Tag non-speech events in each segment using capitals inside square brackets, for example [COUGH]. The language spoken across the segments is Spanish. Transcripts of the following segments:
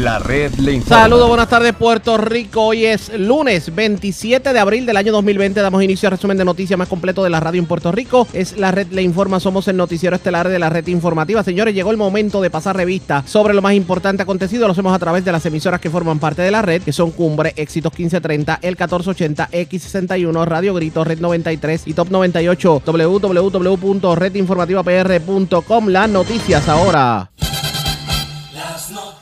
La red le informa. Saludos, buenas tardes Puerto Rico. Hoy es lunes 27 de abril del año 2020. Damos inicio al resumen de noticias más completo de la radio en Puerto Rico. Es la red le informa. Somos el noticiero estelar de la red informativa. Señores, llegó el momento de pasar revista sobre lo más importante acontecido. Lo hacemos a través de las emisoras que forman parte de la red, que son Cumbre, Éxitos 1530, El 1480, X61, Radio Grito, Red 93 y Top 98. www.redinformativapr.com. Las noticias ahora. Las noticias.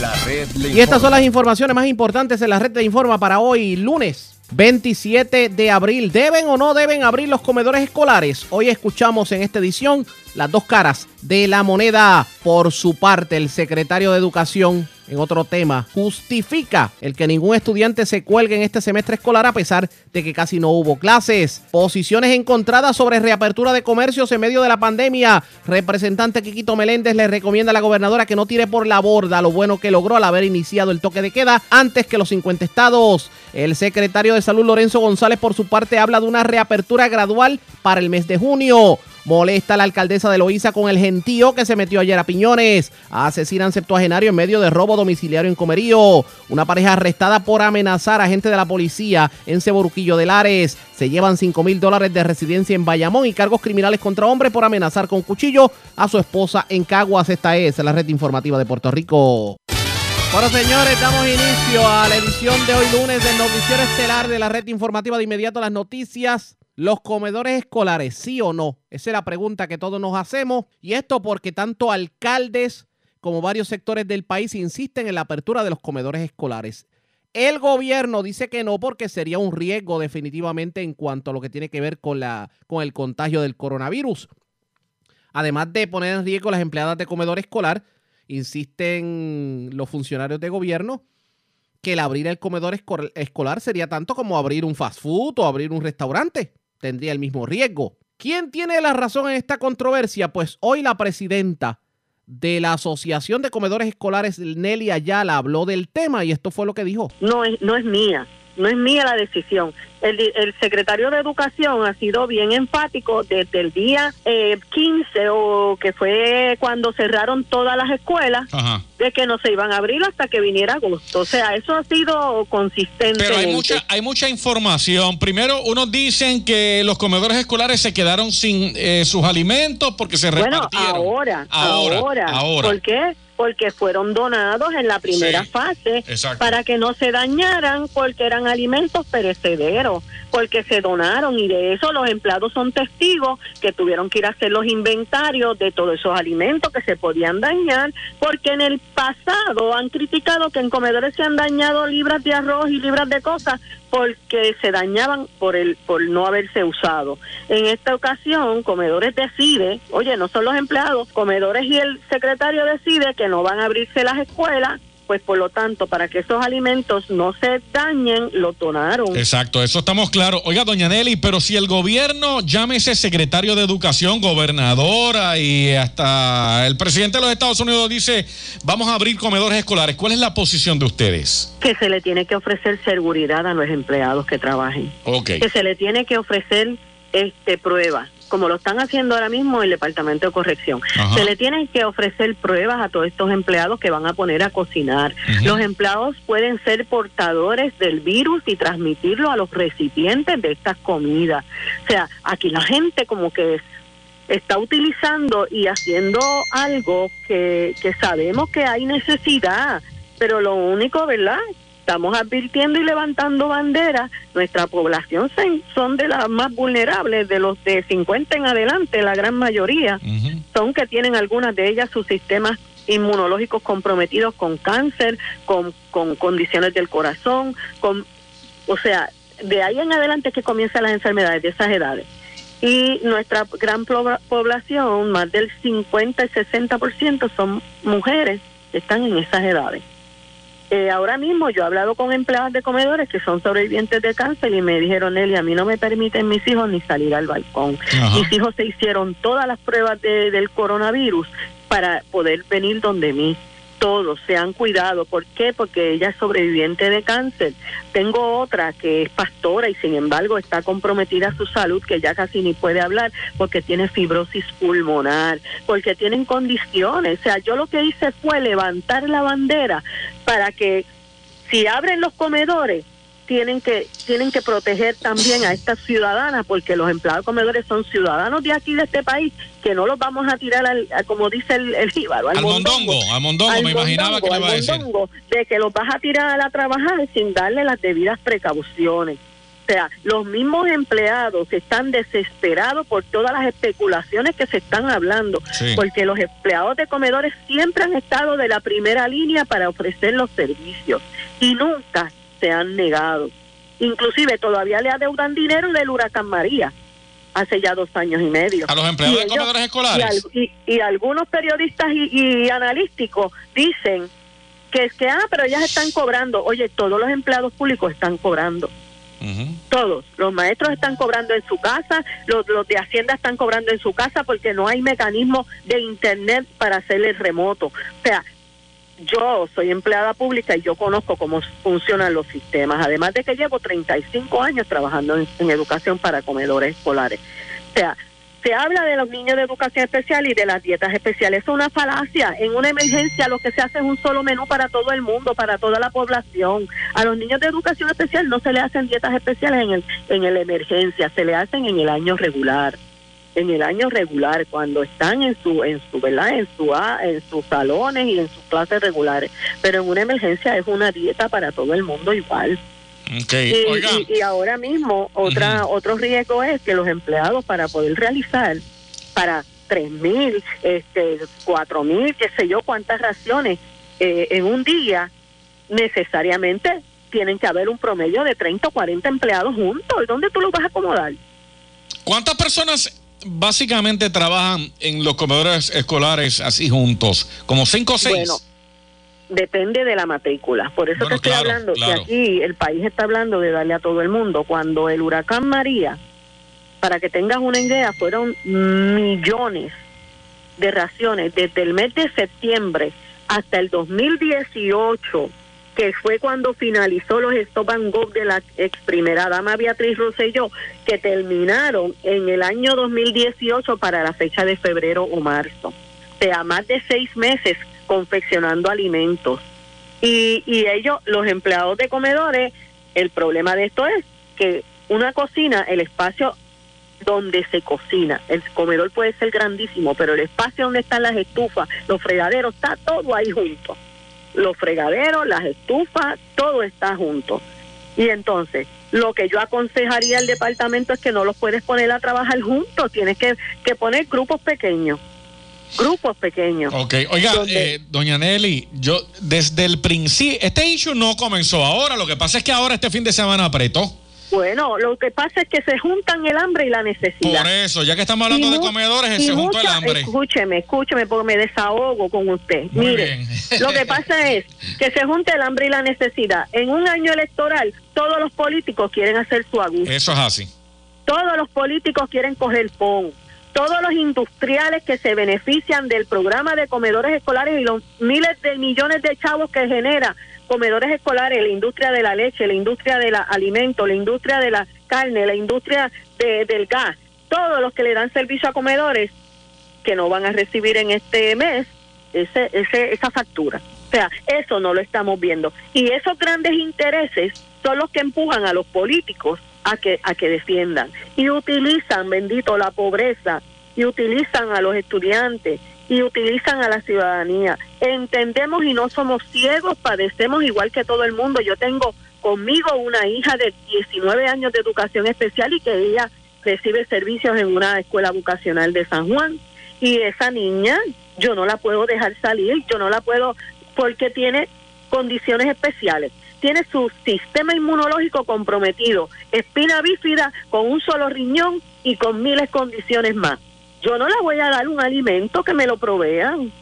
La red le Y estas son las informaciones más importantes en la red de Informa para hoy, lunes 27 de abril. ¿Deben o no deben abrir los comedores escolares? Hoy escuchamos en esta edición las dos caras de la moneda. Por su parte, el secretario de Educación, en otro tema, justifica el que ningún estudiante se cuelgue en este semestre escolar a pesar de que casi no hubo clases. Posiciones encontradas sobre reapertura de comercios en medio de la pandemia. Representante Quiquito Meléndez le recomienda a la gobernadora que no tire por la borda lo bueno que logró al haber iniciado el toque de queda antes que los 50 estados. El secretario de Salud Lorenzo González por su parte habla de una reapertura gradual para el mes de junio. Molesta la alcaldesa de Loíza con el gentío que se metió ayer a Piñones. Asesinan septuagenario en medio de robo domiciliario en Comerío. Una pareja arrestada por amenazar a gente de la policía en Ceboruquillo de Lares. Se llevan 5 mil dólares de residencia en Bayamón y cargos criminales contra hombre por amenazar con cuchillo a su esposa en Caguas. Esta es la red informativa de Puerto Rico. Bueno, señores, damos inicio a la edición de hoy lunes del noticiero estelar de la red informativa de inmediato las noticias. Los comedores escolares, sí o no? Esa es la pregunta que todos nos hacemos. Y esto porque tanto alcaldes como varios sectores del país insisten en la apertura de los comedores escolares. El gobierno dice que no porque sería un riesgo definitivamente en cuanto a lo que tiene que ver con, la, con el contagio del coronavirus. Además de poner en riesgo las empleadas de comedor escolar, insisten los funcionarios de gobierno que el abrir el comedor esco- escolar sería tanto como abrir un fast food o abrir un restaurante. Tendría el mismo riesgo. ¿Quién tiene la razón en esta controversia? Pues hoy la presidenta de la Asociación de Comedores Escolares, Nelly Ayala, habló del tema y esto fue lo que dijo. no es, no es mía, no es mía la decisión. El, el secretario de Educación ha sido bien enfático desde el día eh, 15 o que fue cuando cerraron todas las escuelas Ajá. de que no se iban a abrir hasta que viniera agosto. O sea, eso ha sido consistente. Pero hay mucha, hay mucha información. Primero, unos dicen que los comedores escolares se quedaron sin eh, sus alimentos porque se Bueno, repartieron. ahora, ahora, ahora, ahora. ¿Por qué? Porque fueron donados en la primera Sí, fase exacto. para que no se dañaran porque eran alimentos perecederos, porque se donaron y de eso los empleados son testigos que tuvieron que ir a hacer los inventarios de todos esos alimentos que se podían dañar, porque en el pasado han criticado que en comedores se han dañado libras de arroz y libras de cosas porque se dañaban por el por no haberse usado. En esta ocasión, Comedores decide, oye, no son los empleados, Comedores y el secretario decide que no van a abrirse las escuelas, pues por lo tanto, para que esos alimentos no se dañen, lo donaron. Exacto, eso estamos claros. Oiga, doña Nelly, pero si el gobierno, llámese secretario de Educación, gobernadora y hasta el presidente de los Estados Unidos dice, vamos a abrir comedores escolares, ¿cuál es la posición de ustedes? Que se le tiene que ofrecer seguridad a los empleados que trabajen. Ok. que se le tiene que ofrecer este pruebas, como lo están haciendo ahora mismo el Departamento de Corrección. Ajá. Se le tienen que ofrecer pruebas a todos estos empleados que van a poner a cocinar. Los empleados pueden ser portadores del virus y transmitirlo a los recipientes de estas comidas. O sea, aquí la gente como que es- está utilizando y haciendo algo que, que sabemos que hay necesidad, pero lo único, ¿verdad? Estamos advirtiendo y levantando banderas. Nuestra población se- son de las más vulnerables, de los de 50 en adelante, la gran mayoría son que tienen algunas de ellas sus sistemas inmunológicos comprometidos con cáncer, con, con condiciones del corazón, con, o sea, de ahí en adelante es que comienzan las enfermedades de esas edades. Y nuestra gran población, más del 50 y 60% son mujeres que están en esas edades. Eh, ahora mismo yo he hablado con empleadas de comedores que son sobrevivientes de cáncer y me dijeron, Nelly, a mí no me permiten mis hijos ni salir al balcón. Ajá. Mis hijos se hicieron todas las pruebas de- del coronavirus para poder venir donde mí. Todos se han cuidado. ¿Por qué? Porque ella es sobreviviente de cáncer. Tengo otra que es pastora y sin embargo está comprometida su salud, que ya casi ni puede hablar porque tiene fibrosis pulmonar, porque tienen condiciones. O sea, yo lo que hice fue levantar la bandera para que si abren los comedores, tienen que tienen que proteger también a estas ciudadanas porque los empleados comedores son ciudadanos de aquí de este país que no los vamos a tirar al, a, como dice el, el jíbaro al, mondongo, al mondongo al me imaginaba que iba a decir. mondongo, de que los vas a tirar a la trabajar sin darle las debidas precauciones. O sea, los mismos empleados están desesperados por todas las especulaciones que se están hablando, Sí. porque los empleados de comedores siempre han estado de la primera línea para ofrecer los servicios y nunca se han negado. Inclusive todavía le adeudan dinero del huracán María hace ya dos años y medio. a los empleados Y de ellos- comedores y, escolares al- y- y algunos periodistas y, y analísticos dicen que es que, ah, pero ellas están cobrando. Oye, todos los empleados públicos están cobrando. Todos. Los maestros están cobrando en su casa, los, los de Hacienda están cobrando en su casa porque no hay mecanismo de Internet para hacerle remoto. O sea, yo soy empleada pública y yo conozco cómo funcionan los sistemas, además de que llevo 35 años trabajando en, educación para comedores escolares. O sea, se habla de los niños de educación especial y de las dietas especiales. Es una falacia. En una emergencia lo que se hace es un solo menú para todo el mundo, para toda la población. A los niños de educación especial no se le hacen dietas especiales en el en el emergencia, se le hacen en el año regular. En el año regular cuando están en su en su, ¿verdad? En su en sus salones y en sus clases regulares, pero en una emergencia es una dieta para todo el mundo igual. Y, y- y ahora mismo otra otro riesgo es que los empleados para poder realizar para tres mil, este, cuatro mil, qué sé yo, cuántas raciones eh, en un día necesariamente tienen que haber un promedio de 30 o 40 empleados juntos. ¿Y dónde tú los vas a acomodar? ¿Cuántas personas básicamente trabajan en los comedores escolares así juntos? ¿Como cinco o seis? Bueno, depende de la matrícula. Por eso Bueno, te estoy claro, hablando claro. que aquí el país está hablando de darle a todo el mundo. Cuando el huracán María, para que tengas una idea, fueron millones de raciones desde el mes de septiembre hasta el 2018 que fue cuando finalizó los stop and go de la ex primera dama Beatriz Rosselló, que terminaron en el año 2018 para la fecha de febrero o marzo. O sea, más de seis meses confeccionando alimentos. Y, y ellos, los empleados de comedores, el problema de esto es que una cocina, el espacio donde se cocina, el comedor puede ser grandísimo, pero el espacio donde están las estufas, los fregaderos, está todo ahí junto los fregaderos, las estufas, todo está junto. Y entonces, lo que yo aconsejaría al departamento es que no los puedes poner a trabajar juntos, tienes que, que poner grupos pequeños, grupos pequeños. Ok, oiga, Donde- eh, doña Nelly, yo desde el principio, este issue no comenzó ahora, lo que pasa es que ahora este fin de semana apretó. Bueno, lo que pasa es que se juntan el hambre y la necesidad. Por eso, ya que estamos hablando Y de comedores, se juntó el hambre. Escúcheme, escúcheme, porque me desahogo con usted. Muy Mire, bien. lo que pasa es que se junta el hambre y la necesidad. En un año electoral, todos los políticos quieren hacer su agudo. Eso es así. Todos los políticos quieren coger PON. Todos los industriales que se benefician del programa de comedores escolares y los miles de millones de chavos que genera comedores escolares, la industria de la leche, la industria del alimento, la industria de la carne, la industria de- del gas, todos los que le dan servicio a comedores que no van a recibir en este mes ese, ese, esa factura. O sea, eso no lo estamos viendo. Y esos grandes intereses son los que empujan a los políticos a que, a que defiendan. Y utilizan, bendito, la pobreza, y utilizan a los estudiantes, y utilizan a la ciudadanía. Entendemos y no somos ciegos, padecemos igual que todo el mundo. Yo tengo conmigo una hija de 19 años de educación especial y que ella recibe servicios en una escuela vocacional de San Juan. Y esa niña, yo no la puedo dejar salir, yo no la puedo, porque tiene condiciones especiales. Tiene su sistema inmunológico comprometido, espina bífida con un solo riñón y con miles condiciones más. Yo no le voy a dar un alimento que me lo provean,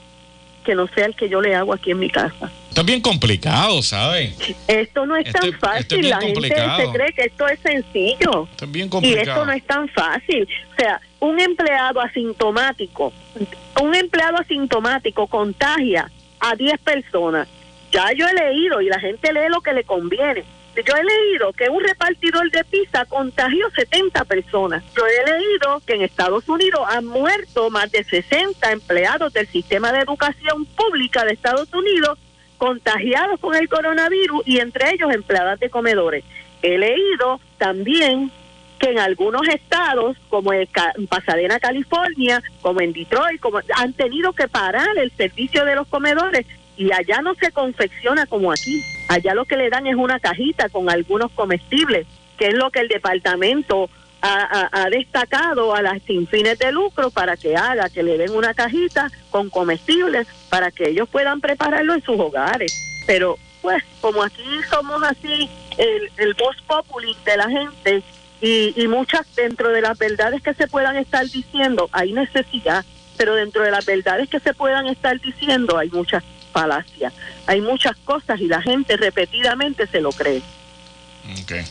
que no sea el que yo le hago aquí en mi casa. Esto es bien complicado, ¿sabe? Esto no es Esto tan es- esto es fácil, la gente se cree que esto es sencillo. Esto es bien Y complicado. esto no es tan fácil. O sea, un empleado asintomático, un empleado asintomático contagia a 10 personas. Ya yo he leído y la gente lee lo que le conviene. Yo he leído que un repartidor de pizza contagió 70 personas. Yo he leído que en Estados Unidos han muerto más de 60 empleados del sistema de educación pública de Estados Unidos contagiados con el coronavirus y entre ellos empleadas de comedores. He leído también que en algunos estados, como en Pasadena, California, como en Detroit, como han tenido que parar el servicio de los comedores y allá no se confecciona como aquí. Allá lo que le dan es una cajita con algunos comestibles, que es lo que el departamento ha, destacado a las sin fines de lucro para que haga, que le den una cajita con comestibles para que ellos puedan prepararlo en sus hogares. Pero pues como aquí somos así el, el voz populi de la gente y, y muchas dentro de las verdades que se puedan estar diciendo hay necesidad, pero dentro de las verdades que se puedan estar diciendo hay muchas falacias, hay muchas cosas y la gente repetidamente se lo cree. Okay.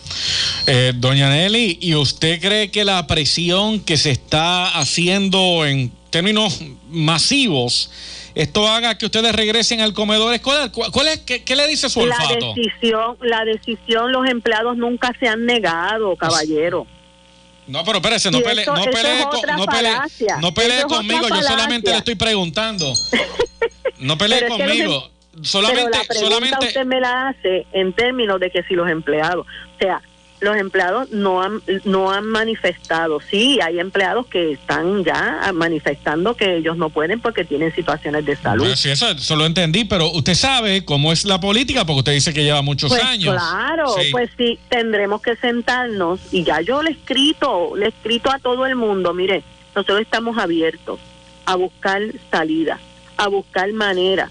Eh, doña Nelly, ¿y usted cree que la presión que se está haciendo en términos masivos, esto haga que ustedes regresen al comedor escolar? ¿Cuál es, qué, le dice su olfato? La decisión, la decisión, los empleados nunca se han negado, caballero. No, pero espérese, no pelee, no pelee, no pelee, conmigo, yo solamente le estoy preguntando. [LAUGHS] No pelee conmigo. solamente, pero la pregunta solamente. Usted me la hace en términos de que si los empleados, o sea, los empleados no han, no han manifestado. Sí, hay empleados que están ya manifestando que ellos no pueden porque tienen situaciones de salud. sí, eso, lo entendí, pero usted sabe cómo es la política porque usted dice que lleva muchos pues años. Claro, pues sí, tendremos que sentarnos y ya yo le he escrito, le he escrito a todo el mundo, mire, nosotros estamos abiertos a buscar salida, a buscar manera,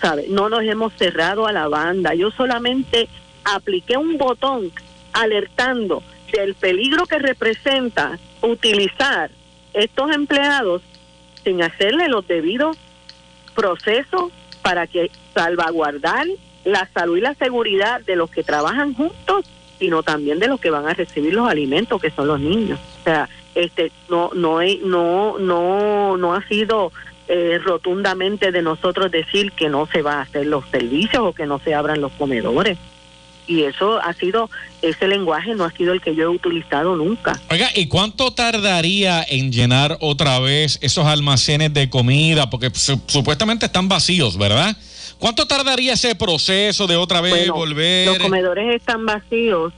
¿sabe? No nos hemos cerrado a la banda, yo solamente apliqué un botón alertando del peligro que representa utilizar estos empleados sin hacerle los debidos procesos para que salvaguardar la salud y la seguridad de los que trabajan juntos, sino también de los que van a recibir los alimentos, que son los niños. O sea, este no no no no no ha sido eh, rotundamente de nosotros decir que no se va a hacer los servicios o que no se abran los comedores y eso ha sido, ese lenguaje no ha sido el que yo he utilizado nunca. Oiga, ¿y cuánto tardaría en llenar otra vez esos almacenes de comida? Porque supuestamente están vacíos, ¿verdad? ¿Cuánto tardaría ese proceso de otra vez volver? Los comedores están vacíos,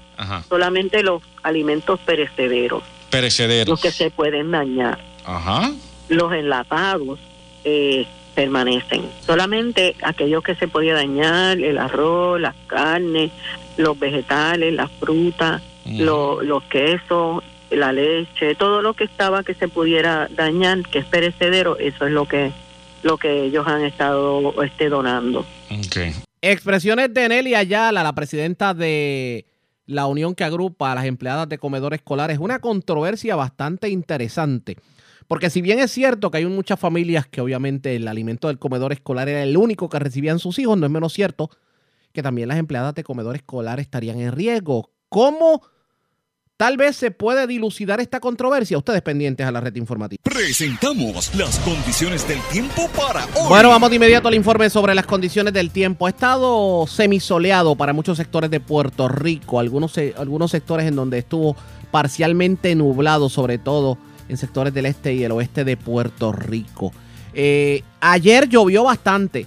solamente los alimentos perecederos. Perecederos. Los que se pueden dañar. Ajá. Los enlatados. Eh, permanecen. Solamente aquellos que se podía dañar, el arroz, las carnes, los vegetales, las frutas, los quesos, la leche, todo lo que estaba que se pudiera dañar, que es perecedero, eso es lo que lo que ellos han estado este, donando. Expresiones de Nelly Ayala, la presidenta de la unión que agrupa a las empleadas de comedores escolares, una controversia bastante interesante. Porque si bien es cierto que hay muchas familias que obviamente el alimento del comedor escolar era el único que recibían sus hijos, no es menos cierto que también las empleadas de comedor escolar estarían en riesgo. ¿Cómo tal vez se puede dilucidar esta controversia? Ustedes pendientes a la red informativa. Presentamos las condiciones del tiempo para hoy. Bueno, vamos de inmediato al informe sobre las condiciones del tiempo. Ha estado semisoleado para muchos sectores de Puerto Rico, algunos, algunos sectores en donde estuvo parcialmente nublado, sobre todo en sectores del este y el oeste de Puerto Rico. Eh, ayer llovió bastante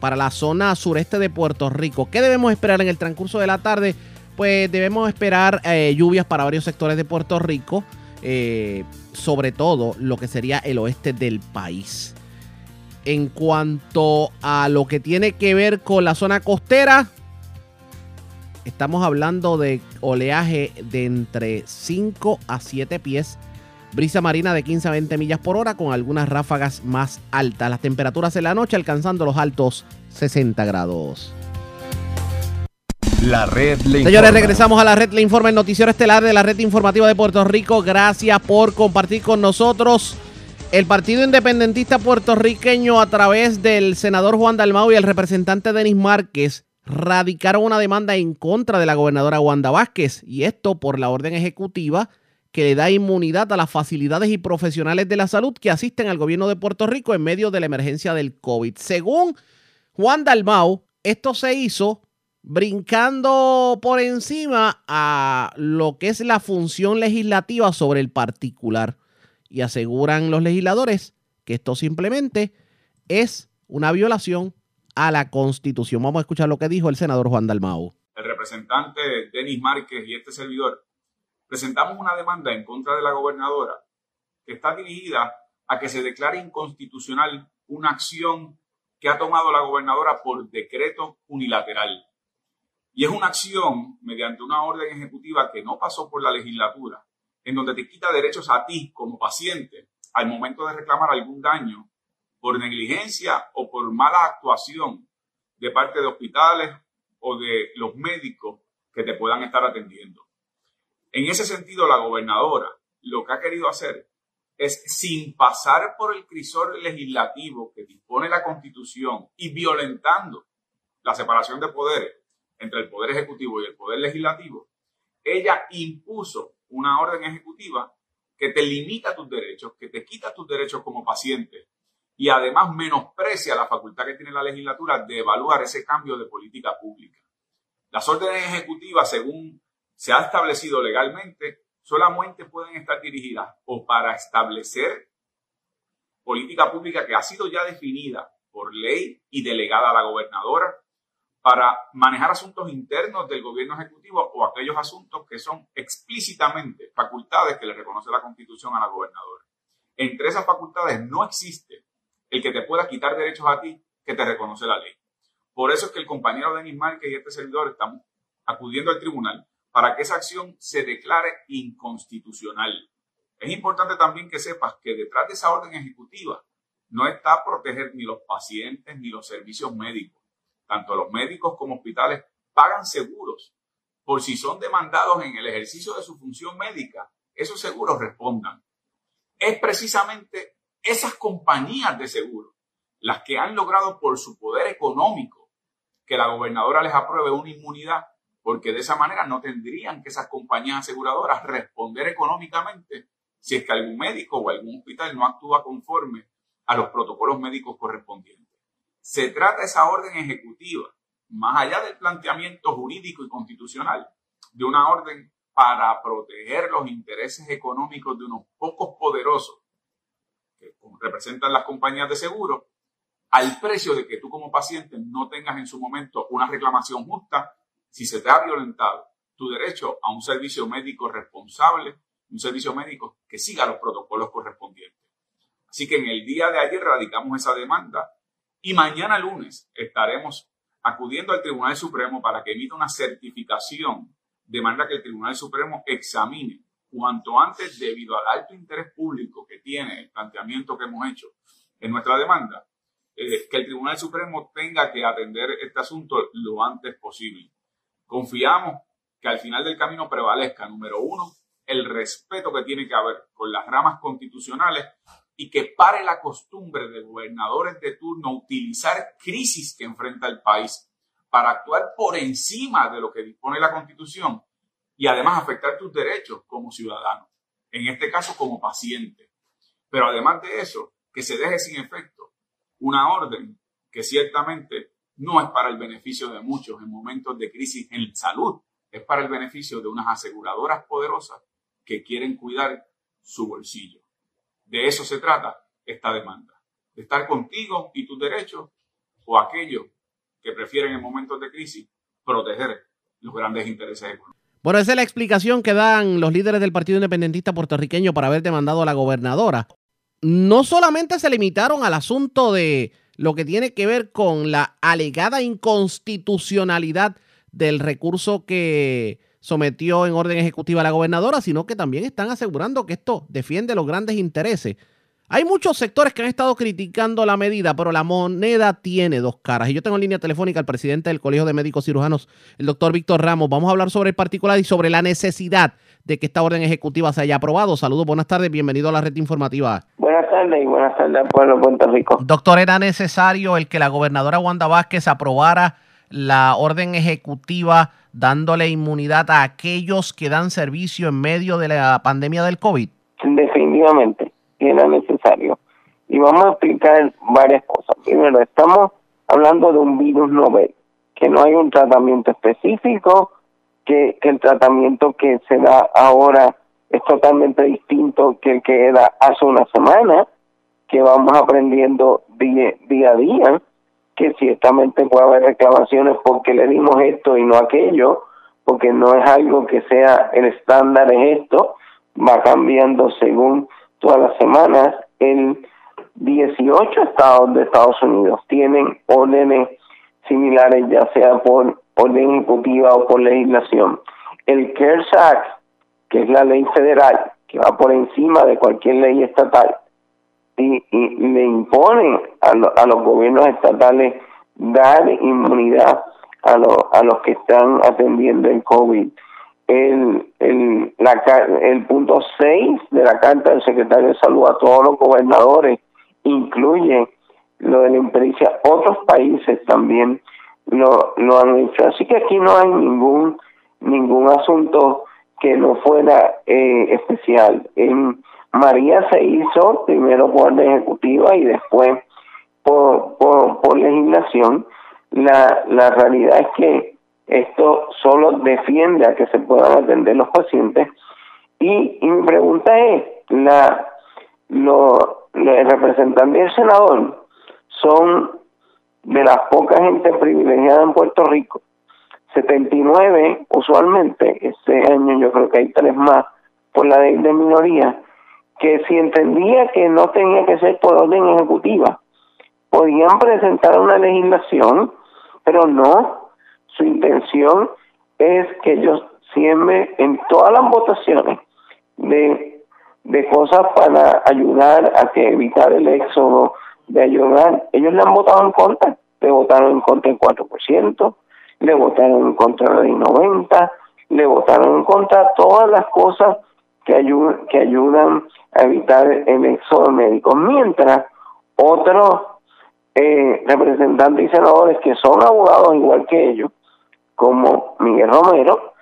para la zona sureste de Puerto Rico. ¿Qué debemos esperar en el transcurso de la tarde? Pues debemos esperar eh, lluvias para varios sectores de Puerto Rico, eh, sobre todo lo que sería el oeste del país. En cuanto a lo que tiene que ver con la zona costera, estamos hablando de oleaje de entre 5 a 7 pies Brisa marina de 15 a 20 millas por hora con algunas ráfagas más altas. Las temperaturas en la noche alcanzando los altos 60 grados. La red le Señores, regresamos a la red le informa el noticiero estelar de la red informativa de Puerto Rico. Gracias por compartir con nosotros. El Partido Independentista puertorriqueño a través del senador Juan Dalmau y el representante Denis Márquez radicaron una demanda en contra de la gobernadora Wanda Vázquez y esto por la orden ejecutiva que le da inmunidad a las facilidades y profesionales de la salud que asisten al gobierno de Puerto Rico en medio de la emergencia del COVID. Según Juan Dalmau, esto se hizo brincando por encima a lo que es la función legislativa sobre el particular. Y aseguran los legisladores que esto simplemente es una violación a la Constitución. Vamos a escuchar lo que dijo el senador Juan Dalmau. El representante Denis Márquez y este servidor presentamos una demanda en contra de la gobernadora que está dirigida a que se declare inconstitucional una acción que ha tomado la gobernadora por decreto unilateral. Y es una acción mediante una orden ejecutiva que no pasó por la legislatura, en donde te quita derechos a ti como paciente al momento de reclamar algún daño por negligencia o por mala actuación de parte de hospitales o de los médicos que te puedan estar atendiendo. En ese sentido, la gobernadora lo que ha querido hacer es, sin pasar por el crisol legislativo que dispone la Constitución y violentando la separación de poderes entre el Poder Ejecutivo y el Poder Legislativo, ella impuso una orden ejecutiva que te limita tus derechos, que te quita tus derechos como paciente y además menosprecia la facultad que tiene la legislatura de evaluar ese cambio de política pública. Las órdenes ejecutivas, según se ha establecido legalmente, solamente pueden estar dirigidas o para establecer política pública que ha sido ya definida por ley y delegada a la gobernadora, para manejar asuntos internos del gobierno ejecutivo o aquellos asuntos que son explícitamente facultades que le reconoce la constitución a la gobernadora. Entre esas facultades no existe el que te pueda quitar derechos a ti que te reconoce la ley. Por eso es que el compañero Denis Márquez y este servidor estamos acudiendo al tribunal para que esa acción se declare inconstitucional. Es importante también que sepas que detrás de esa orden ejecutiva no está proteger ni los pacientes ni los servicios médicos. Tanto los médicos como hospitales pagan seguros por si son demandados en el ejercicio de su función médica. Esos seguros respondan. Es precisamente esas compañías de seguros las que han logrado por su poder económico que la gobernadora les apruebe una inmunidad porque de esa manera no tendrían que esas compañías aseguradoras responder económicamente si es que algún médico o algún hospital no actúa conforme a los protocolos médicos correspondientes. Se trata esa orden ejecutiva, más allá del planteamiento jurídico y constitucional, de una orden para proteger los intereses económicos de unos pocos poderosos que representan las compañías de seguro, al precio de que tú como paciente no tengas en su momento una reclamación justa si se te ha violentado tu derecho a un servicio médico responsable, un servicio médico que siga los protocolos correspondientes. Así que en el día de ayer radicamos esa demanda y mañana lunes estaremos acudiendo al Tribunal Supremo para que emita una certificación de manera que el Tribunal Supremo examine cuanto antes debido al alto interés público que tiene el planteamiento que hemos hecho en nuestra demanda, eh, que el Tribunal Supremo tenga que atender este asunto lo antes posible. Confiamos que al final del camino prevalezca, número uno, el respeto que tiene que haber con las ramas constitucionales y que pare la costumbre de gobernadores de turno utilizar crisis que enfrenta el país para actuar por encima de lo que dispone la constitución y además afectar tus derechos como ciudadano, en este caso como paciente. Pero además de eso, que se deje sin efecto una orden que ciertamente no es para el beneficio de muchos en momentos de crisis en salud, es para el beneficio de unas aseguradoras poderosas que quieren cuidar su bolsillo. De eso se trata esta demanda, de estar contigo y tus derechos o aquellos que prefieren en momentos de crisis proteger los grandes intereses económicos. Bueno, esa es la explicación que dan los líderes del Partido Independentista puertorriqueño para haber demandado a la gobernadora. No solamente se limitaron al asunto de lo que tiene que ver con la alegada inconstitucionalidad del recurso que sometió en orden ejecutiva la gobernadora, sino que también están asegurando que esto defiende los grandes intereses. Hay muchos sectores que han estado criticando la medida, pero la moneda tiene dos caras. Y yo tengo en línea telefónica al presidente del Colegio de Médicos Cirujanos, el doctor Víctor Ramos. Vamos a hablar sobre el particular y sobre la necesidad de que esta orden ejecutiva se haya aprobado. Saludos, buenas tardes, bienvenido a la red informativa. Buenas tardes y buenas tardes al pueblo de Puerto Rico. Doctor, ¿era necesario el que la gobernadora Wanda Vázquez aprobara la orden ejecutiva dándole inmunidad a aquellos que dan servicio en medio de la pandemia del COVID? Definitivamente, era necesario. Y vamos a explicar varias cosas. Primero, estamos hablando de un virus novel, que no hay un tratamiento específico, que, el tratamiento que se da ahora es totalmente distinto que el que era hace una semana, que vamos aprendiendo día, día a día, que ciertamente puede haber reclamaciones porque le dimos esto y no aquello, porque no es algo que sea el estándar es esto, va cambiando según todas las semanas. El 18 estados de Estados Unidos tienen órdenes similares, ya sea por orden ejecutiva o por legislación. El CARES Act, que es la ley federal, que va por encima de cualquier ley estatal, y, le impone a, a los gobiernos estatales dar inmunidad a, a los que están atendiendo el COVID. El punto 6 de la carta del secretario de salud a todos los gobernadores incluye lo de la impericia. Otros países también lo, lo han hecho. Así que aquí no hay ningún, ningún asunto que no fuera eh, especial. En María se hizo primero por orden ejecutiva y después por, por, por legislación. La, la realidad es que esto solo defiende a que se puedan atender los pacientes. Y, mi pregunta es, la, lo, el representante y senador son de las pocas gente privilegiada en Puerto Rico. 79 usualmente, este año yo creo que hay tres más por la ley de minoría, que si entendía que no tenía que ser por orden ejecutiva, podían presentar una legislación, pero no, su intención es que ellos siempre en todas las votaciones de, de cosas para ayudar a que evitar el éxodo de ayudar. Ellos le han votado en contra, le votaron en contra el 4%, le votaron en contra del 90%, le votaron en contra todas las cosas que, ayudan que ayudan a evitar el éxodo médico. Mientras otros eh, representantes y senadores que son abogados igual que ellos, como Miguel Romero,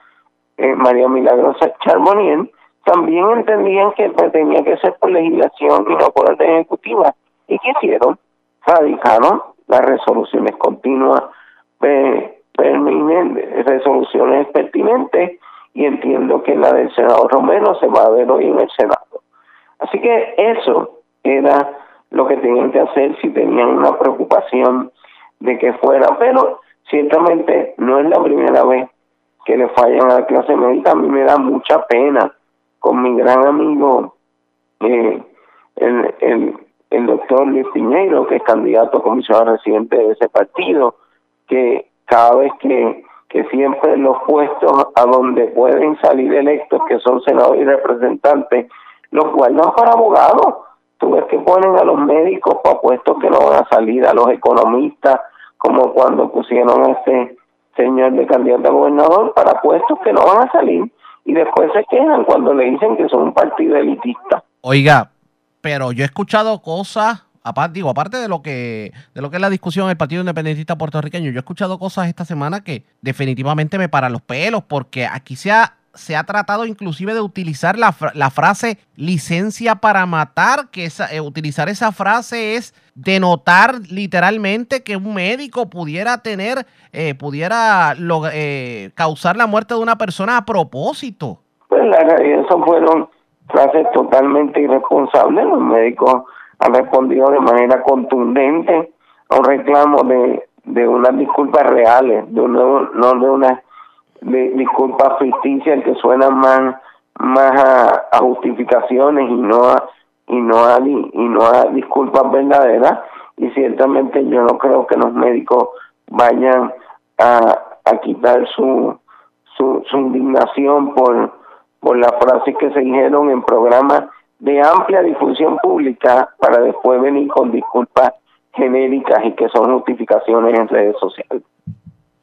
eh, María Milagrosa Charbonnier, también entendían que tenía que ser por legislación y no por orden ejecutiva. ¿Y qué hicieron? Radicaron las resoluciones continuas permanentes, resoluciones pertinentes y entiendo que la del senador Romero se va a ver hoy en el Senado. Así que eso era lo que tenían que hacer si tenían una preocupación de que fuera, pero ciertamente no es la primera vez que le fallan a la clase médica, a mí me da mucha pena con mi gran amigo eh, el, el, el doctor Luis Piñeiro, que es candidato a comisionado residente de ese partido, que cada vez que, que siempre los puestos a donde pueden salir electos, que son senadores y representantes, los guardan para abogados. Tú ves que ponen a los médicos para puestos que no van a salir, a los economistas, como cuando pusieron a ese señor de candidato a gobernador para puestos que no van a salir y después se quejan cuando le dicen que son un partido elitista. Oiga, pero yo he escuchado cosas, aparte, digo, aparte de lo que de lo que es la discusión del Partido Independentista puertorriqueño, yo he escuchado cosas esta semana que definitivamente me paran los pelos, porque aquí se ha, se ha tratado inclusive de utilizar la, la frase licencia para matar, que esa, eh, utilizar esa frase es denotar literalmente que un médico pudiera tener, eh, pudiera eh, causar la muerte de una persona a propósito. Pues la eso fueron frases totalmente irresponsables. Los médicos han respondido de manera contundente a un reclamo de, de unas disculpas reales, de no, no de unas disculpas ficticias que suenan más más a, justificaciones y no a y no a y no a disculpas verdaderas y ciertamente yo no creo que los médicos vayan a, a quitar su, su su indignación por por las frases que se dijeron en programas de amplia difusión pública para después venir con disculpas genéricas y que son justificaciones en redes sociales.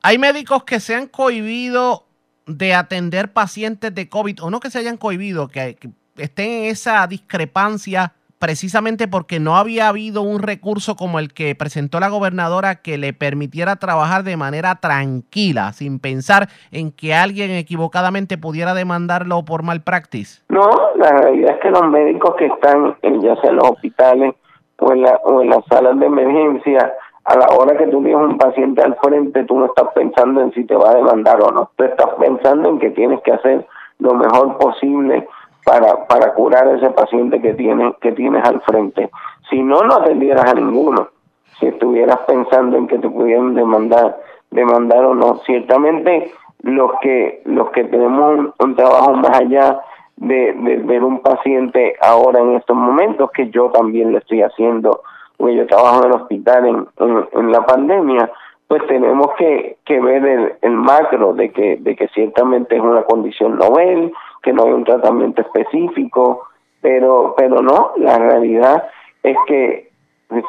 Hay médicos que se han cohibido de atender pacientes de COVID, o no que se hayan cohibido, que, estén en esa discrepancia precisamente porque no había habido un recurso como el que presentó la gobernadora que le permitiera trabajar de manera tranquila, sin pensar en que alguien equivocadamente pudiera demandarlo por malpractice. No, la realidad es que los médicos que están ya sea en los hospitales o en, la, o en las salas de emergencia a la hora que tú tienes un paciente al frente, tú no estás pensando en si te va a demandar o no. Tú estás pensando en que tienes que hacer lo mejor posible para, para curar a ese paciente que tienes, que tienes al frente. Si no, no atendieras a ninguno. Si estuvieras pensando en que te pudieran demandar, demandar o no. Ciertamente, los que, los que tenemos un, trabajo más allá de, de ver un paciente ahora en estos momentos, que yo también lo estoy haciendo porque yo trabajo en el hospital en, en, la pandemia, pues tenemos que, que ver el, el, macro de que, de que ciertamente es una condición novel, que no hay un tratamiento específico, pero, pero no, la realidad es que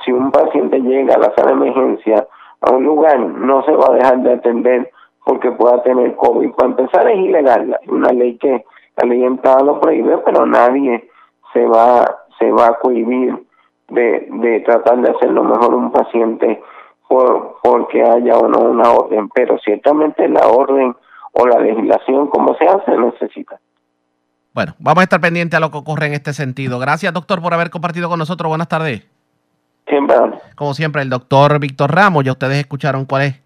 si un paciente llega a la sala de emergencia a un lugar, no se va a dejar de atender porque pueda tener COVID. Para empezar es ilegal, una ley que la ley entrada lo prohíbe, pero nadie se va, se va a cohibir de, de tratar de hacer lo mejor un paciente por porque haya o no una orden, pero ciertamente la orden o la legislación como se hace necesita. Bueno, vamos a estar pendientes a lo que ocurre en este sentido. Gracias, doctor, por haber compartido con nosotros. Buenas tardes. Siempre. Como siempre, el doctor Víctor Ramos, ya ustedes escucharon cuál es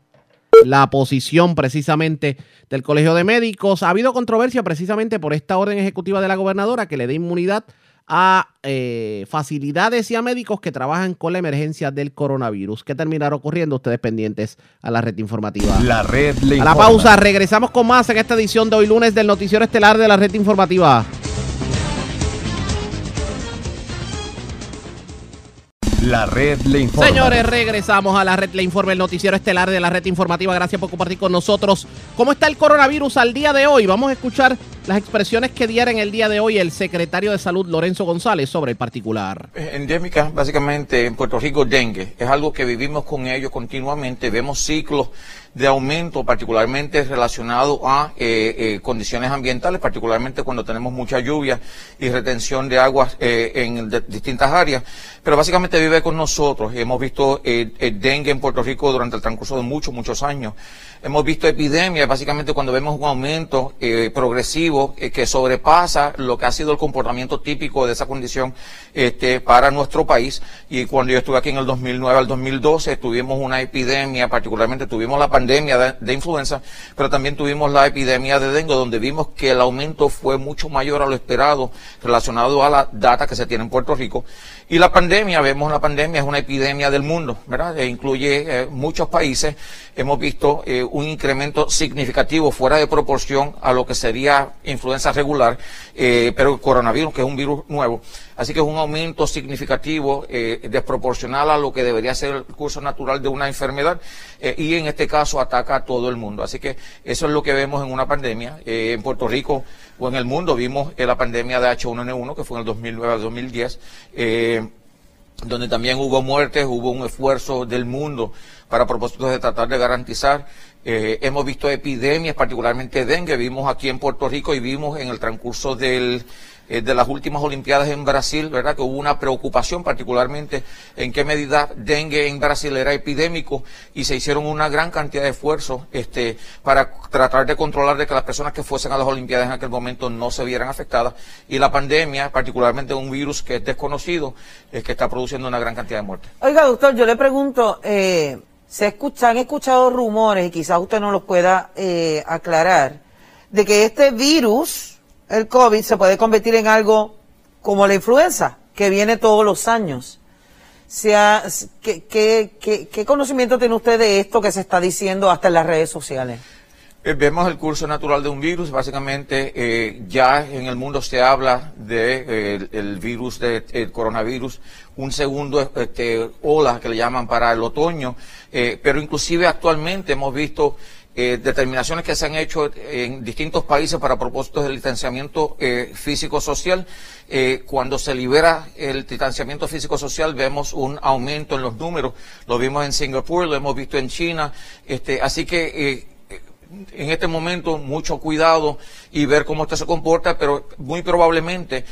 la posición precisamente del Colegio de Médicos. Ha habido controversia precisamente por esta orden ejecutiva de la gobernadora que le dé inmunidad a eh, facilidades y a médicos que trabajan con la emergencia del coronavirus. ¿Qué terminará ocurriendo? Ustedes pendientes a la red informativa. La red A la pausa, regresamos con más en esta edición de hoy lunes del Noticiero Estelar de la red informativa. La red le informa. Señores, regresamos a la red le informa, el noticiero estelar de la red informativa. Gracias por compartir con nosotros. ¿Cómo está el coronavirus al día de hoy? Vamos a escuchar las expresiones que dieron el día de hoy el secretario de Salud, Lorenzo González, sobre el particular. Endémica, básicamente, en Puerto Rico, dengue. Es algo que vivimos con ellos continuamente. Vemos ciclos de aumento, particularmente relacionado a eh, eh, condiciones ambientales, particularmente cuando tenemos mucha lluvia y retención de aguas eh, en distintas áreas. Pero básicamente vive con nosotros. Hemos visto el dengue en Puerto Rico durante el transcurso de muchos, muchos años. Hemos visto epidemias, básicamente cuando vemos un aumento progresivo que sobrepasa lo que ha sido el comportamiento típico de esa condición este, para nuestro país. Y cuando yo estuve aquí en el 2009 al 2012, tuvimos una epidemia, particularmente tuvimos la pandemia de, de influenza, pero también tuvimos la epidemia de dengue, donde vimos que el aumento fue mucho mayor a lo esperado relacionado a la data que se tiene en Puerto Rico. Y la pandemia, vemos la pandemia, es una epidemia del mundo, ¿verdad? E incluye eh, muchos países. Hemos visto eh, un incremento significativo fuera de proporción a lo que sería influenza regular, eh, pero el coronavirus, que es un virus nuevo. Así que es un aumento significativo, eh, desproporcional a lo que debería ser el curso natural de una enfermedad, y en este caso ataca a todo el mundo. Así que eso es lo que vemos en una pandemia. En Puerto Rico o en el mundo vimos la pandemia de H1N1, que fue en el 2009 al 2010 donde también hubo muertes, hubo un esfuerzo del mundo para propósitos de tratar de garantizar. hemos visto epidemias, particularmente dengue, vimos aquí en Puerto Rico y vimos en el transcurso del eh, de las últimas Olimpiadas en Brasil, ¿verdad? Que hubo una preocupación particularmente en qué medida dengue en Brasil era epidémico y se hicieron una gran cantidad de esfuerzos este, para tratar de controlar de que las personas que fuesen a las Olimpiadas en aquel momento no se vieran afectadas y la pandemia, particularmente un virus que es desconocido, es que está produciendo una gran cantidad de muertes. Oiga, doctor, yo le pregunto, eh, se escucha, han escuchado rumores y quizás usted no los pueda eh, aclarar de que este virus el COVID se puede convertir en algo como la influenza, que viene todos los años. Sea, ¿qué, conocimiento tiene usted de esto que se está diciendo hasta en las redes sociales? Eh, vemos el curso natural de un virus, básicamente eh, ya en el mundo se habla de eh, el virus del coronavirus, un segundo este, ola que le llaman para el otoño, pero inclusive actualmente hemos visto eh, determinaciones que se han hecho en distintos países para propósitos del distanciamiento eh, físico-social. Eh, cuando se libera el distanciamiento físico-social vemos un aumento en los números. Lo vimos en Singapur, lo hemos visto en China. Este, así que en este momento mucho cuidado y ver cómo esto se comporta, pero muy probablemente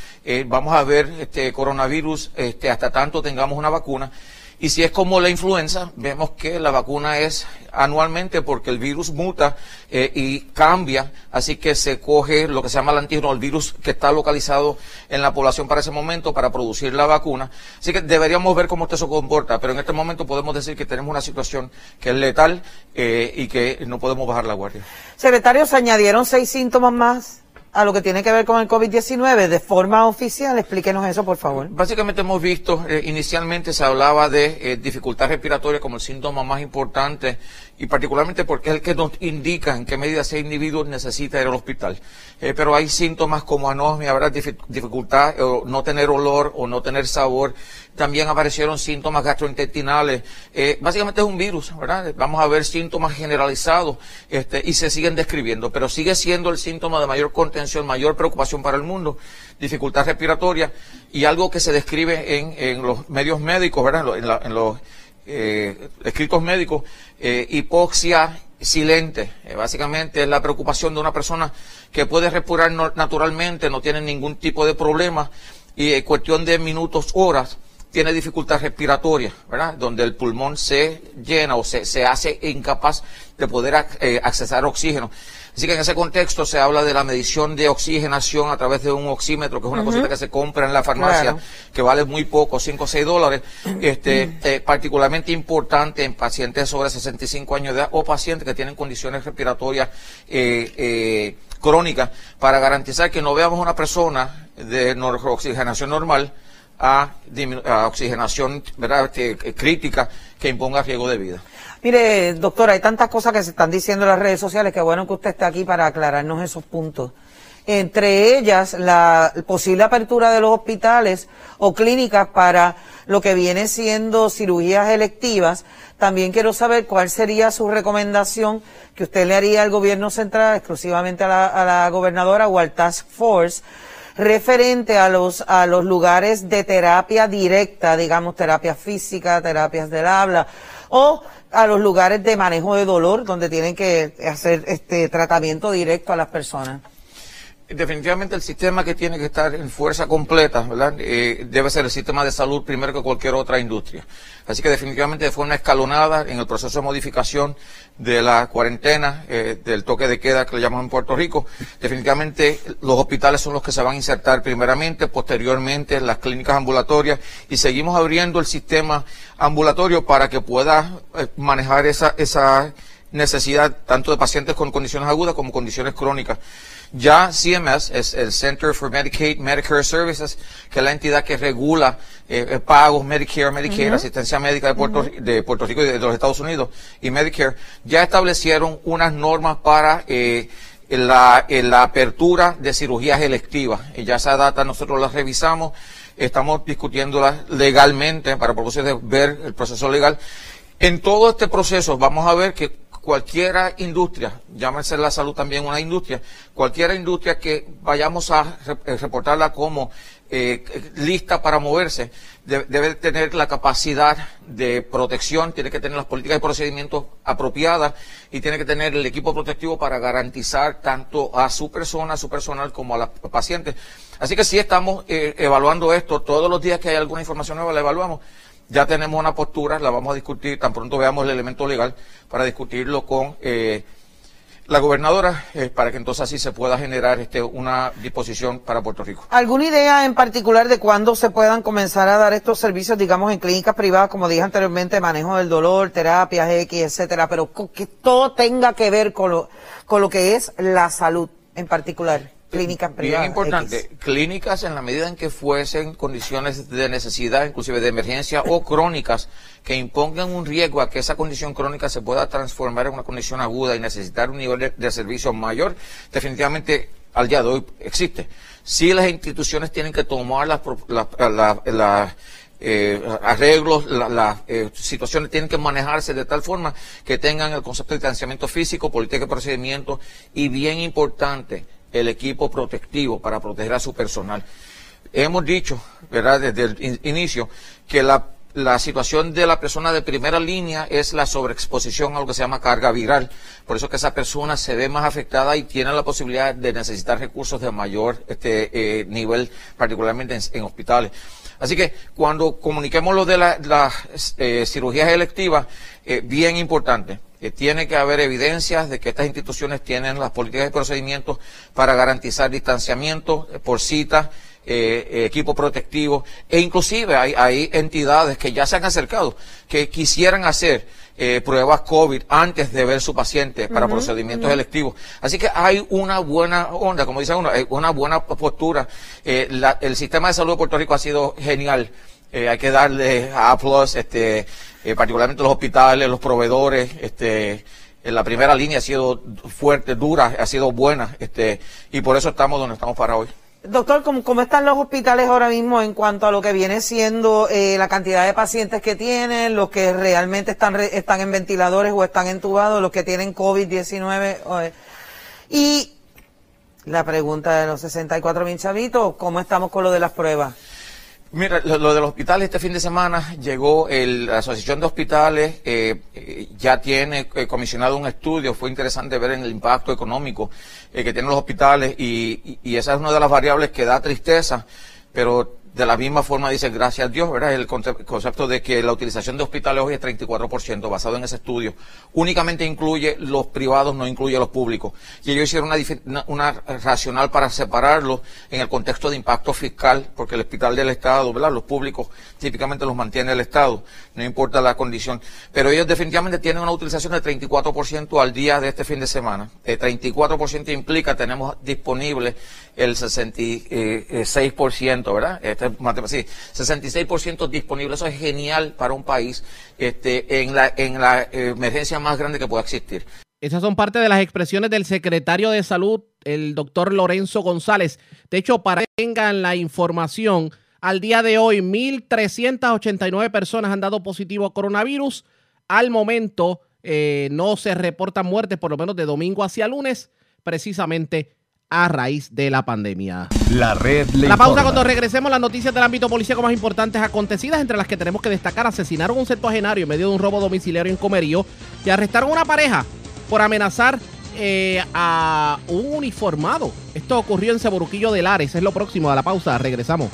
vamos a ver este coronavirus este, hasta tanto tengamos una vacuna Y si es como la influenza, vemos que la vacuna es anualmente porque el virus muta eh, y cambia, así que se coge lo que se llama el antígeno, el virus que está localizado en la población para ese momento para producir la vacuna. Así que deberíamos ver cómo esto se comporta, pero en este momento podemos decir que tenemos una situación que es letal eh, y que no podemos bajar la guardia. Secretario, se añadieron seis síntomas más a lo que tiene que ver con el COVID-19 de forma oficial. Explíquenos eso, por favor. Básicamente hemos visto, eh, inicialmente se hablaba de eh, dificultad respiratoria como el síntoma más importante y particularmente porque es el que nos indica en qué medida ese individuo necesita ir al hospital. Eh, pero hay síntomas como anosmia, habrá dificultad o no tener olor o no tener sabor. También aparecieron síntomas gastrointestinales. Eh, básicamente es un virus, ¿verdad? Vamos a ver síntomas generalizados este, y se siguen describiendo, pero sigue siendo el síntoma de mayor contención, mayor preocupación para el mundo, dificultad respiratoria y algo que se describe en, en los medios médicos, ¿verdad? En, en los eh, escritos médicos, eh, hipoxia silente. Eh, básicamente es la preocupación de una persona que puede respirar naturalmente, no tiene ningún tipo de problema y en cuestión de minutos, horas, tiene dificultad respiratoria, ¿verdad? Donde el pulmón se llena o se, se hace incapaz de poder eh, accesar oxígeno. Así que en ese contexto se habla de la medición de oxigenación a través de un oxímetro, que es una cosita que se compra en la farmacia, que vale muy poco, 5 o 6 dólares, este, eh, particularmente importante en pacientes sobre 65 años de edad o pacientes que tienen condiciones respiratorias eh, eh, crónicas, para garantizar que no veamos una persona de oxigenación normal, a, oxigenación ¿verdad? crítica que imponga riesgo de vida. Mire, doctora, hay tantas cosas que se están diciendo en las redes sociales que bueno que usted esté aquí para aclararnos esos puntos. Entre ellas, la posible apertura de los hospitales o clínicas para lo que viene siendo cirugías electivas. También quiero saber cuál sería su recomendación que usted le haría al gobierno central, exclusivamente a la gobernadora o al Task Force, referente a los, a los lugares de terapia directa, digamos, terapia física, terapias del habla, o a los lugares de manejo de dolor donde tienen que hacer este tratamiento directo a las personas. Definitivamente el sistema que tiene que estar en fuerza completa, ¿verdad? Eh, debe ser el sistema de salud primero que cualquier otra industria. Así que definitivamente de forma escalonada en el proceso de modificación de la cuarentena, eh, del toque de queda que le llamamos en Puerto Rico, definitivamente los hospitales son los que se van a insertar primeramente, posteriormente las clínicas ambulatorias y seguimos abriendo el sistema ambulatorio para que pueda eh, manejar esa, esa necesidad tanto de pacientes con condiciones agudas como condiciones crónicas. Ya CMS es el Center for Medicaid Medicare Services, que es la entidad que regula eh, eh, pagos Medicare, Medicare, asistencia médica de Puerto, de Puerto Rico y de, los Estados Unidos y Medicare, ya establecieron unas normas para eh, la, la apertura de cirugías electivas. Y ya esa data nosotros la revisamos, estamos discutiéndola legalmente para propósito de ver el proceso legal. En todo este proceso vamos a ver que cualquiera industria, llámese la salud también una industria, cualquier industria que vayamos a eh, reportarla como eh, lista para moverse, debe, tener la capacidad de protección, tiene que tener las políticas y procedimientos apropiadas y tiene que tener el equipo protectivo para garantizar tanto a su persona, a su personal, como a los pacientes. Así que sí estamos eh, evaluando esto, todos los días que hay alguna información nueva la evaluamos ya tenemos una postura, la vamos a discutir tan pronto veamos el elemento legal para discutirlo con eh, la gobernadora eh, para que entonces así se pueda generar este, una disposición para Puerto Rico. ¿Alguna idea en particular de cuándo se puedan comenzar a dar estos servicios, digamos, en clínicas privadas, como dije anteriormente, manejo del dolor, terapias X, etcétera, pero que todo tenga que ver con lo, con lo que es la salud en particular? Clínicas privadas. Bien importante, clínicas en la medida en que fuesen condiciones de necesidad, inclusive de emergencia o crónicas, que impongan un riesgo a que esa condición crónica se pueda transformar en una condición aguda y necesitar un nivel de, servicio mayor, definitivamente al día de hoy existe. Si las instituciones tienen que tomar las la, eh, arreglos, las eh, situaciones tienen que manejarse de tal forma que tengan el concepto de distanciamiento físico, política de procedimiento y bien importante, el equipo protectivo para proteger a su personal. Hemos dicho, ¿verdad?, desde el inicio, que la la situación de la persona de primera línea es la sobreexposición a lo que se llama carga viral. Por eso que esa persona se ve más afectada y tiene la posibilidad de necesitar recursos de mayor este, eh, nivel, particularmente en, hospitales. Así que cuando comuniquemos lo de las eh, cirugías electivas, eh, bien importante, que tiene que haber evidencias de que estas instituciones tienen las políticas y procedimientos para garantizar distanciamiento por cita, eh, eh, equipo protectivo, e inclusive hay, hay, entidades que ya se han acercado, que quisieran hacer eh, pruebas COVID antes de ver su paciente para procedimientos electivos. Así que hay una buena onda, como dice uno, una buena postura. el sistema de salud de Puerto Rico ha sido genial. hay que darle a plus, este, particularmente los hospitales, los proveedores, este, en la primera línea ha sido fuerte, dura, ha sido buena, este, y por eso estamos donde estamos para hoy. Doctor, ¿cómo, están los hospitales ahora mismo en cuanto a lo que viene siendo eh, la cantidad de pacientes que tienen, los que realmente están, están en ventiladores o están entubados, los que tienen COVID-19? Y la pregunta de los 64 mil chavitos, ¿cómo estamos con lo de las pruebas? Mira, lo, de los hospitales este fin de semana llegó el, la Asociación de Hospitales, eh, eh, ya tiene eh, comisionado un estudio, fue interesante ver el impacto económico que tienen los hospitales y, y, esa es una de las variables que da tristeza, pero de la misma forma dice, gracias a Dios, ¿verdad? El concepto de que la utilización de hospitales hoy es 34%, basado en ese estudio. Únicamente incluye los privados, no incluye los públicos. Y ellos hicieron una, una, racional para separarlos en el contexto de impacto fiscal, porque el hospital del Estado, ¿verdad? Los públicos típicamente los mantiene el Estado, no importa la condición. Pero ellos definitivamente tienen una utilización de 34% al día de este fin de semana. El 34% implica, tenemos disponible el 66%, ¿verdad? Este sí, 66% disponible, eso es genial para un país este, en, la, en la emergencia más grande que pueda existir. Esas son parte de las expresiones del secretario de Salud, el doctor Lorenzo González. De hecho, para que tengan la información, al día de hoy, 1.389 personas han dado positivo a coronavirus. Al momento, eh, no se reportan muertes, por lo menos de domingo hacia lunes, precisamente a raíz de la pandemia. La red le La pausa cuando regresemos las noticias del ámbito policíaco más importantes acontecidas, entre las que tenemos que destacar, asesinaron a un septuagenario en medio de un robo domiciliario en Comerío y arrestaron a una pareja por amenazar eh, a un uniformado. Esto ocurrió en Ceboruquillo de Lares, es lo próximo a la pausa, regresamos.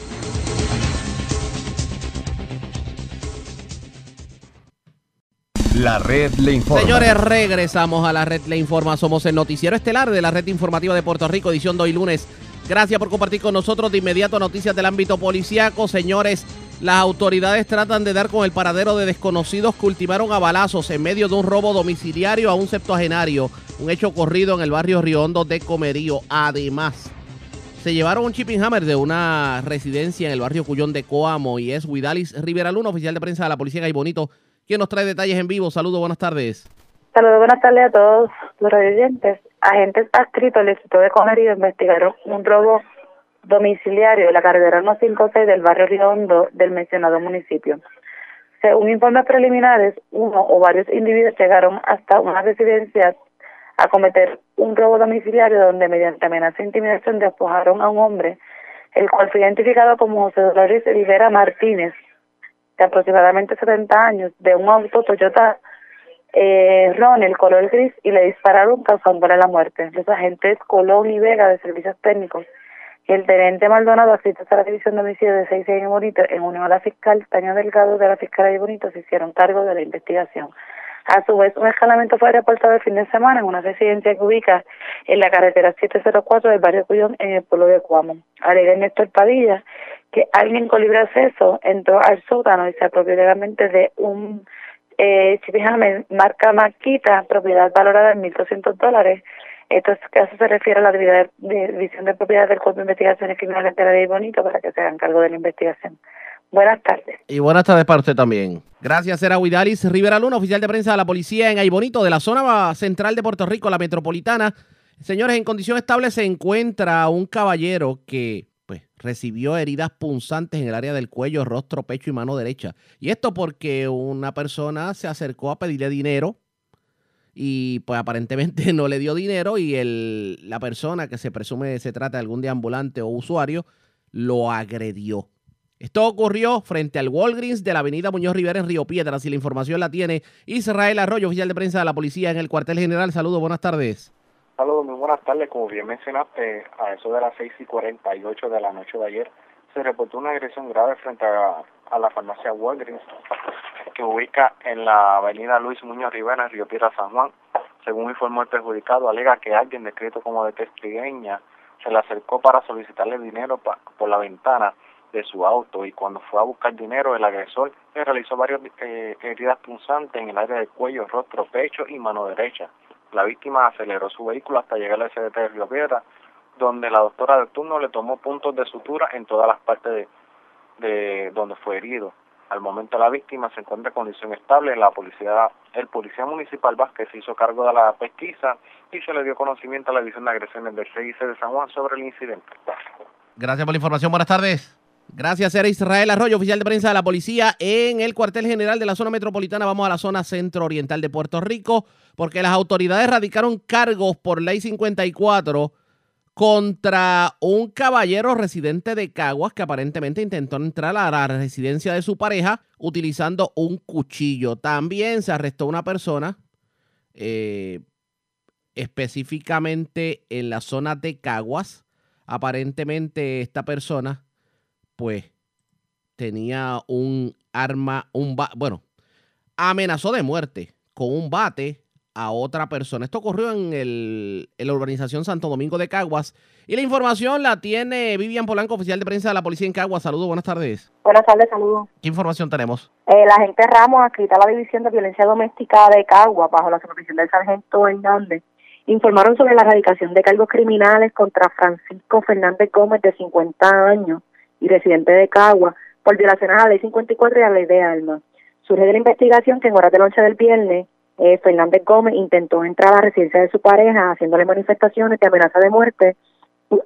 La red le informa. Señores, regresamos a la red le informa. Somos el noticiero estelar de la red informativa de Puerto Rico, edición de hoy lunes. Gracias por compartir con nosotros de inmediato noticias del ámbito policiaco. Señores, las autoridades tratan de dar con el paradero de desconocidos que ultimaron a balazos en medio de un robo domiciliario a un septuagenario. Un hecho ocurrido en el barrio Riondo de Comerío. Además, se llevaron un chipping hammer de una residencia en el barrio Cuyón de Coamo y es Huidalis Rivera Luna, oficial de prensa de la policía de Bonito ¿Quién nos trae detalles en vivo? Saludos, buenas tardes. Saludos, buenas tardes a todos los residentes. Agentes adscritos al Instituto de Comerío investigaron un robo domiciliario en la carretera 156 del barrio Riondo del mencionado municipio. Según informes preliminares, uno o varios individuos llegaron hasta una residencia a cometer un robo domiciliario donde mediante amenaza e intimidación despojaron a un hombre, el cual fue identificado como José Dolores Rivera Martínez, aproximadamente 70 años de un auto Toyota eh, Ron, el color gris, y le dispararon causándole la muerte. Los agentes Colón y Vega de Servicios Técnicos y el teniente Maldonado, asistente a la División de Homicidio de 6 en Bonito, en unión a la fiscal Tania Delgado de la Fiscalía de Bonito, se hicieron cargo de la investigación. A su vez, un escalamiento fue reportado el fin de semana en una residencia que ubica en la carretera 704 del barrio Cuyón, en el pueblo de Cuamo. Alega Néstor Padilla que alguien con libre acceso entró al sótano y se apropió legalmente de un eh, marca Maquita, propiedad valorada en 1.200 dólares. Esto caso se refiere a la división de propiedad del Cuerpo de Investigaciones Criminales de la Ley para que se hagan cargo de la investigación. Buenas tardes. Y buenas tardes para usted también. Gracias, era Huidalis Rivera Luna, oficial de prensa de la policía en Aybonito, de la zona central de Puerto Rico, la metropolitana. Señores, en condición estable se encuentra un caballero que recibió heridas punzantes en el área del cuello, rostro, pecho y mano derecha. Y esto porque una persona se acercó a pedirle dinero y pues aparentemente [LAUGHS] no le dio dinero y el, la persona que se presume se trata de algún deambulante o usuario lo agredió. Esto ocurrió frente al Walgreens de la avenida Muñoz Rivera en Río Piedras y la información la tiene Israel Arroyo, oficial de prensa de la policía en el cuartel general. Saludos, buenas tardes. Saludos, muy buenas tardes. Como bien mencionaste, a eso de las 6 y 48 de la noche de ayer, se reportó una agresión grave frente a, la farmacia Walgreens, que ubica en la avenida Luis Muñoz Rivera, en Río Piedras, San Juan. Según informó el perjudicado, alega que alguien descrito como de testigueña se le acercó para solicitarle dinero por la ventana de su auto y cuando fue a buscar dinero el agresor le realizó varias eh, heridas punzantes en el área del cuello, rostro, pecho y mano derecha. La víctima aceleró su vehículo hasta llegar al CDT de Río Piedra, donde la doctora de turno le tomó puntos de sutura en todas las partes de, de donde fue herido. Al momento la víctima se encuentra en condición estable. El policía municipal Vázquez se hizo cargo de la pesquisa y se le dio conocimiento a la división de agresiones del CIC de San Juan sobre el incidente. Gracias por la información. Buenas tardes. Gracias, era Israel Arroyo, oficial de prensa de la policía en el cuartel general de la zona metropolitana. Vamos a la zona centro-oriental de Puerto Rico, porque las autoridades radicaron cargos por ley 54 contra un caballero residente de Caguas que aparentemente intentó entrar a la residencia de su pareja utilizando un cuchillo. También se arrestó una persona, eh, específicamente en la zona de Caguas. Aparentemente esta persona, pues, tenía un arma, un bueno, amenazó de muerte con un bate a otra persona. Esto ocurrió en, el, en la urbanización Santo Domingo de Caguas. Y la información la tiene Vivian Polanco, oficial de prensa de la policía en Caguas. Saludos, buenas tardes. Buenas tardes, saludos. ¿Qué información tenemos? Eh, la agente Ramos, adscrita a la División de Violencia Doméstica de Cagua, bajo la supervisión del sargento Hernández, informaron sobre la erradicación de cargos criminales contra Francisco Fernández Gómez, de 50 años y residente de Cagua, por violaciones a la Ley 54 y a la Ley de Armas. Surge de la investigación que en horas de noche del viernes, eh, Fernández Gómez intentó entrar a la residencia de su pareja haciéndole manifestaciones de amenaza de muerte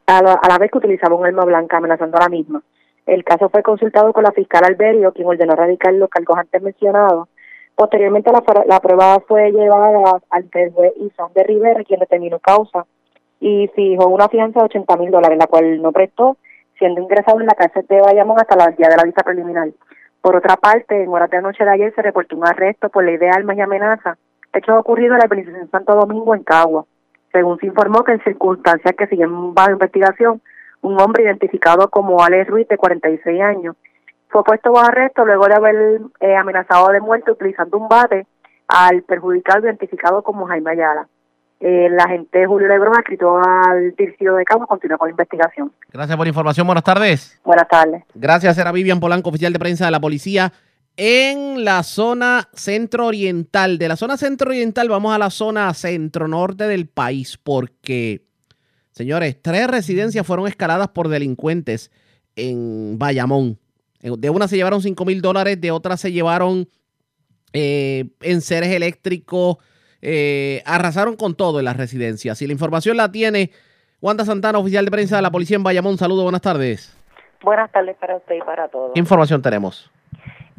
a la, vez que utilizaba un arma blanca amenazando a la misma. El caso fue consultado con la fiscal Alberio, quien ordenó erradicar los cargos antes mencionados. Posteriormente, la, prueba fue llevada el juez Isón de Rivera, quien determinó causa y fijó una fianza de 80 mil dólares, la cual no prestó, siendo ingresado en la cárcel de Bayamón hasta el día de la vista preliminar. Por otra parte, en horas de la noche de ayer se reportó un arresto por ley de armas y amenaza, hechos ocurridos en la organización Santo Domingo en Cagua. Según se informó que en circunstancias que siguen bajo investigación, un hombre identificado como Alex Ruiz, de 46 años, fue puesto bajo arresto luego de haber eh, amenazado de muerte utilizando un bate al perjudicado identificado como Jaime Ayala. Eh, el agente Julio Lebrón, escrito al distrito de Cabo, continúa con la investigación. Gracias por la información. Buenas tardes. Buenas tardes. Gracias, era Vivian Polanco, oficial de prensa de la policía en la zona centro-oriental. De la zona centro-oriental vamos a la zona centro-norte del país porque, señores, tres residencias fueron escaladas por delincuentes en Bayamón. En- De una se llevaron 5 mil dólares, de otra se llevaron eh, enseres eléctricos, eh, arrasaron con todo en las residencias. Y la información la tiene Wanda Santana, oficial de prensa de la policía en Bayamón. Saludos, buenas tardes. Buenas tardes para usted y para todos. ¿Qué información tenemos?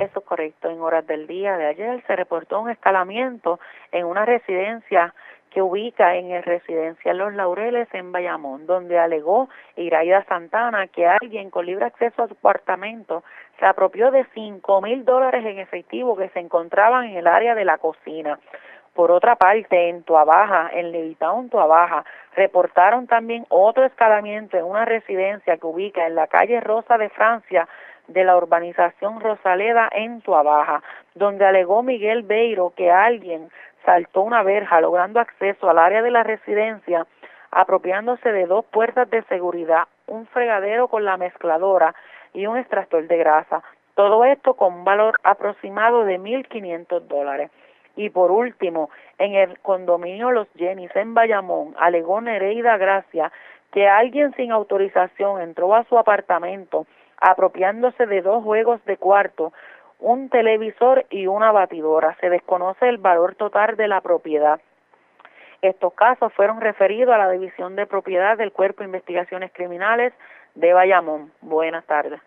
Eso es correcto. En horas del día de ayer se reportó un escalamiento en una residencia que ubica en el residencial Los Laureles en Bayamón, donde alegó Iraida Santana que alguien con libre acceso a su apartamento se apropió de cinco mil dólares en efectivo que se encontraban en el área de la cocina. Por otra parte, en Tuabaja, en Levitown, Tuabaja, reportaron también otro escalamiento en una residencia que ubica en la calle Rosa de Francia de la urbanización Rosaleda en Tuabaja, donde alegó Miguel Beiro que alguien saltó una verja logrando acceso al área de la residencia, apropiándose de dos puertas de seguridad, un fregadero con la mezcladora y un extractor de grasa. Todo esto con un valor aproximado de 1.500 dólares. Y por último, en el condominio Los Jennys en Bayamón, alegó Nereida Gracia que alguien sin autorización entró a su apartamento apropiándose de dos juegos de cuarto, un televisor y una batidora. Se desconoce el valor total de la propiedad. Estos casos fueron referidos a la División de Propiedad del Cuerpo de Investigaciones Criminales de Bayamón. Buenas tardes.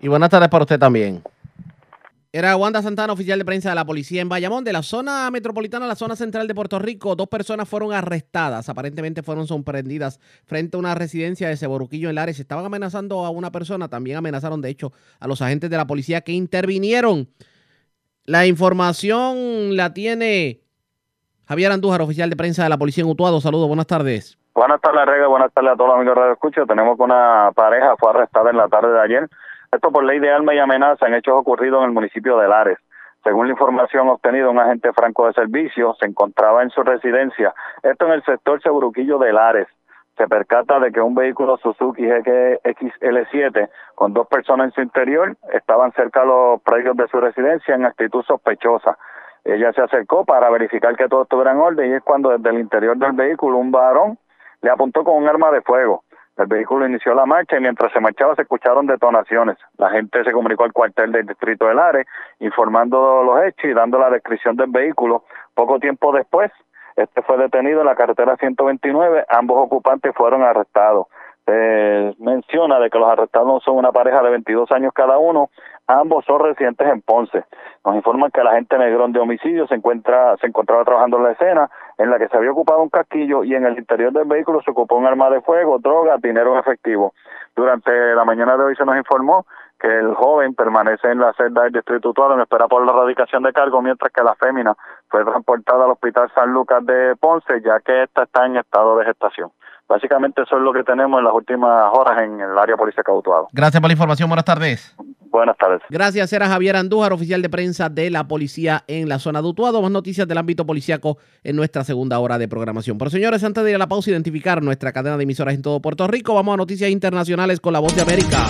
Y buenas tardes para usted también. Era Wanda Santana, oficial de prensa de la policía en Bayamón, de la zona metropolitana a la zona central de Puerto Rico. Dos personas fueron arrestadas, aparentemente fueron sorprendidas frente a una residencia de Ceboruquillo en Lares. Estaban amenazando a una persona, también amenazaron de hecho a los agentes de la policía que intervinieron. La información la tiene Javier Andújar, oficial de prensa de la policía en Utuado. Saludos, buenas tardes. Buenas tardes, Rega. Buenas tardes a todos los amigos de Radio Escucha. Tenemos que una pareja fue arrestada en la tarde de ayer esto por ley de arma y amenaza en hechos ocurridos en el municipio de Lares. Según la información obtenida, un agente franco de servicio se encontraba en su residencia, esto en el sector Seguruquillo de Lares. Se percata de que un vehículo Suzuki XL7 con dos personas en su interior estaban cerca de los predios de su residencia en actitud sospechosa. Ella se acercó para verificar que todo estuviera en orden y es cuando desde el interior del vehículo un varón le apuntó con un arma de fuego. El vehículo inició la marcha y mientras se marchaba se escucharon detonaciones. La gente se comunicó al cuartel del distrito de Lares informando los hechos y dando la descripción del vehículo. Poco tiempo después, este fue detenido en la carretera 129. Ambos ocupantes fueron arrestados. Se menciona de que los arrestados son una pareja de 22 años cada uno. Ambos son residentes en Ponce. Nos informan que la agente Negrón de homicidio se encuentra se encontraba trabajando en la escena en la que se había ocupado un casquillo y en el interior del vehículo se ocupó un arma de fuego, droga, dinero en efectivo. Durante la mañana de hoy se nos informó que el joven permanece en la celda del distrito Utuado en espera por la erradicación de cargo, mientras que la fémina fue transportada al hospital San Lucas de Ponce, ya que esta está en estado de gestación. Básicamente eso es lo que tenemos en las últimas horas en el área policía Utuado. Gracias por la información. Buenas tardes. Buenas tardes. Gracias, era Javier Andújar, oficial de prensa de la policía en la zona de Utuado. Más noticias del ámbito policíaco en nuestra segunda hora de programación. Pero señores, antes de ir a la pausa, identificar nuestra cadena de emisoras en todo Puerto Rico, vamos a noticias internacionales con la voz de América.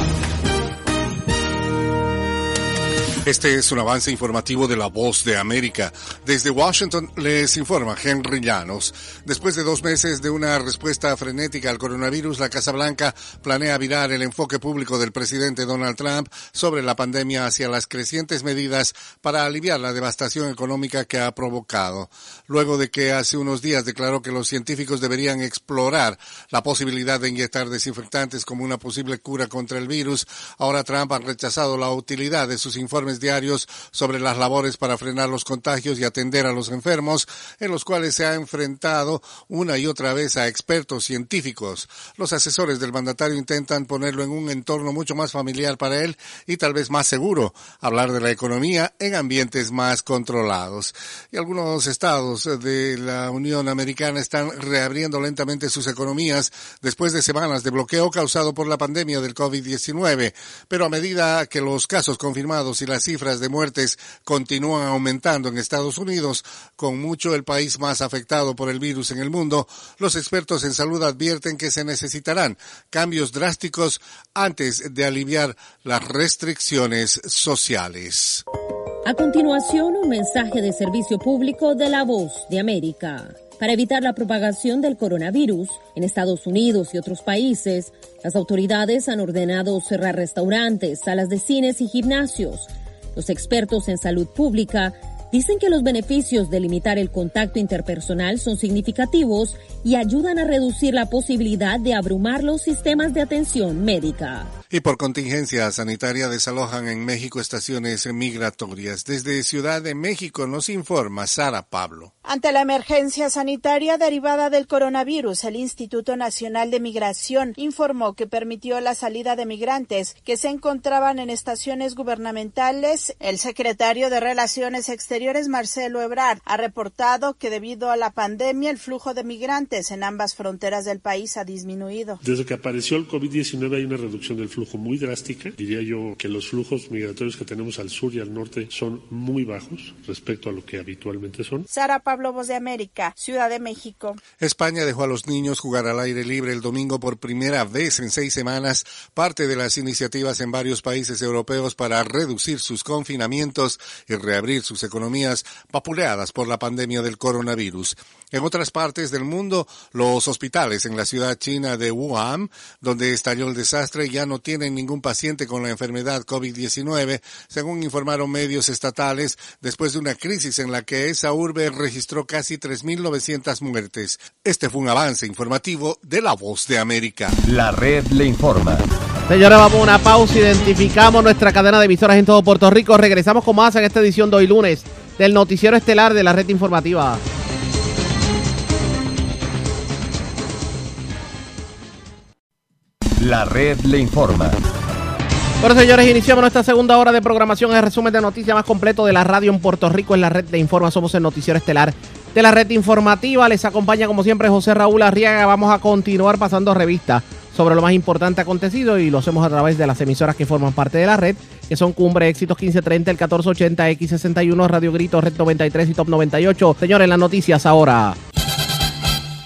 Este es un avance informativo de La Voz de América. Desde Washington les informa Henry Llanos. Después de dos meses de una respuesta frenética al coronavirus, la Casa Blanca planea virar el enfoque público del presidente Donald Trump sobre la pandemia hacia las crecientes medidas para aliviar la devastación económica que ha provocado. Luego de que hace unos días declaró que los científicos deberían explorar la posibilidad de inyectar desinfectantes como una posible cura contra el virus, ahora Trump ha rechazado la utilidad de sus informes diarios sobre las labores para frenar los contagios y atender a los enfermos, en los cuales se ha enfrentado una y otra vez a expertos científicos. Los asesores del mandatario intentan ponerlo en un entorno mucho más familiar para él y tal vez más seguro, hablar de la economía en ambientes más controlados. Y algunos estados de la Unión Americana están reabriendo lentamente sus economías después de semanas de bloqueo causado por la pandemia del COVID-19, pero a medida que los casos confirmados y las cifras de muertes continúan aumentando en Estados Unidos, con mucho el país más afectado por el virus en el mundo, los expertos en salud advierten que se necesitarán cambios drásticos antes de aliviar las restricciones sociales. A continuación, un mensaje de servicio público de la voz de América. Para evitar la propagación del coronavirus en Estados Unidos y otros países, las autoridades han ordenado cerrar restaurantes, salas de cines y gimnasios los expertos en salud pública dicen que los beneficios de limitar el contacto interpersonal son significativos y ayudan a reducir la posibilidad de abrumar los sistemas de atención médica. Y por contingencia sanitaria desalojan en México estaciones migratorias. Desde Ciudad de México nos informa Sara Pablo. Ante la emergencia sanitaria derivada del coronavirus, el Instituto Nacional de Migración informó que permitió la salida de migrantes que se encontraban en estaciones gubernamentales. El secretario de Relaciones Exteriores, Marcelo Ebrard, ha reportado que debido a la pandemia el flujo de migrantes en ambas fronteras del país ha disminuido. Desde que apareció el COVID-19 hay una reducción del flujo muy drástica. Diría yo que los flujos migratorios que tenemos al sur y al norte son muy bajos respecto a lo que habitualmente son. Sara Pablo Voz de América, Ciudad de México. España dejó a los niños jugar al aire libre el domingo por primera vez en seis semanas, parte de las iniciativas en varios países europeos para reducir sus confinamientos y reabrir sus economías vapuleadas por la pandemia del coronavirus. En otras partes del mundo, los hospitales en la ciudad china de Wuhan, donde estalló el desastre, ya no tienen ningún paciente con la enfermedad COVID-19, según informaron medios estatales, después de una crisis en la que esa urbe registró casi 3.900 muertes. Este fue un avance informativo de La Voz de América. La red le informa. Señores, vamos a una pausa. Identificamos nuestra cadena de emisoras en todo Puerto Rico. Regresamos con más en esta edición de hoy lunes del Noticiero Estelar de la Red Informativa. La red le informa. Bueno, señores, iniciamos nuestra segunda hora de programación. El resumen de noticias más completo de la radio en Puerto Rico en la red de Informa. Somos el Noticiero Estelar de la red informativa. Les acompaña, como siempre, José Raúl Arriaga. Vamos a continuar pasando revista sobre lo más importante acontecido y lo hacemos a través de las emisoras que forman parte de la red, que son Cumbre Éxitos 1530, el 1480, X61, Radio Grito, Red 93 y Top 98. Señores, las noticias ahora.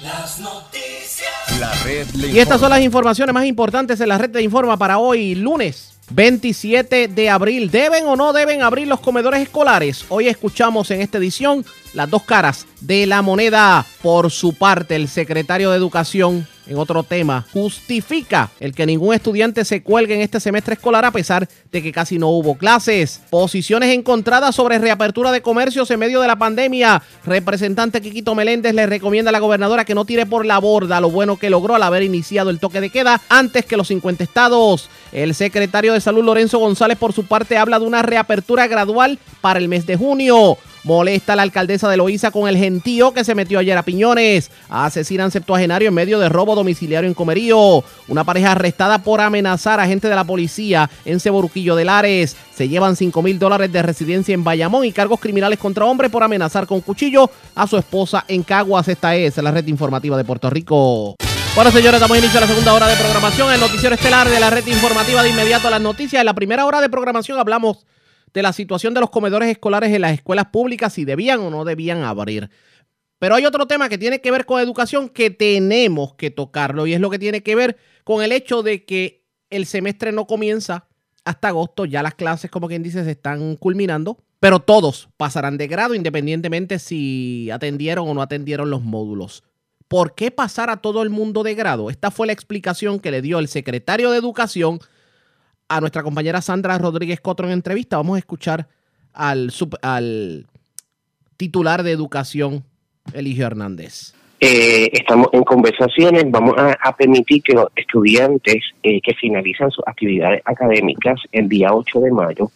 Las noticias. La red Y estas son las informaciones más importantes en la red de Informa para hoy, lunes 27 de abril. ¿Deben o no deben abrir los comedores escolares? Hoy escuchamos en esta edición las dos caras de la moneda. Por su parte, el secretario de Educación, en otro tema, justifica el que ningún estudiante se cuelgue en este semestre escolar a pesar de que casi no hubo clases. Posiciones encontradas sobre reapertura de comercios en medio de la pandemia. Representante Quiquito Meléndez le recomienda a la gobernadora que no tire por la borda lo bueno que logró al haber iniciado el toque de queda antes que los 50 estados. El secretario de Salud Lorenzo González por su parte habla de una reapertura gradual para el mes de junio. Molesta a la alcaldesa de Loíza con el gentío que se metió ayer a Piñones. Asesinan septuagenario en medio de robo domiciliario en Comerío. Una pareja arrestada por amenazar a gente de la policía en Ceboruquillo de Lares. Se llevan 5 mil dólares de residencia en Bayamón y cargos criminales contra hombre por amenazar con cuchillo a su esposa en Caguas. Esta es la red informativa de Puerto Rico. Bueno, señores, damos inicio a la segunda hora de programación. El noticiero estelar de la red informativa de inmediato a las noticias. En la primera hora de programación hablamos de la situación de los comedores escolares en las escuelas públicas, si debían o no debían abrir. Pero hay otro tema que tiene que ver con educación que tenemos que tocarlo y es lo que tiene que ver con el hecho de que el semestre no comienza hasta agosto, ya las clases, como quien dice, se están culminando, pero todos pasarán de grado independientemente si atendieron o no atendieron los módulos. ¿Por qué pasar a todo el mundo de grado? Esta fue la explicación que le dio el secretario de Educación a nuestra compañera Sandra Rodríguez Cotro en entrevista. Vamos a escuchar al, titular de Educación, Eligio Hernández. Eh, estamos en conversaciones, vamos a, permitir que los estudiantes eh, que finalizan sus actividades académicas el día 8 de mayo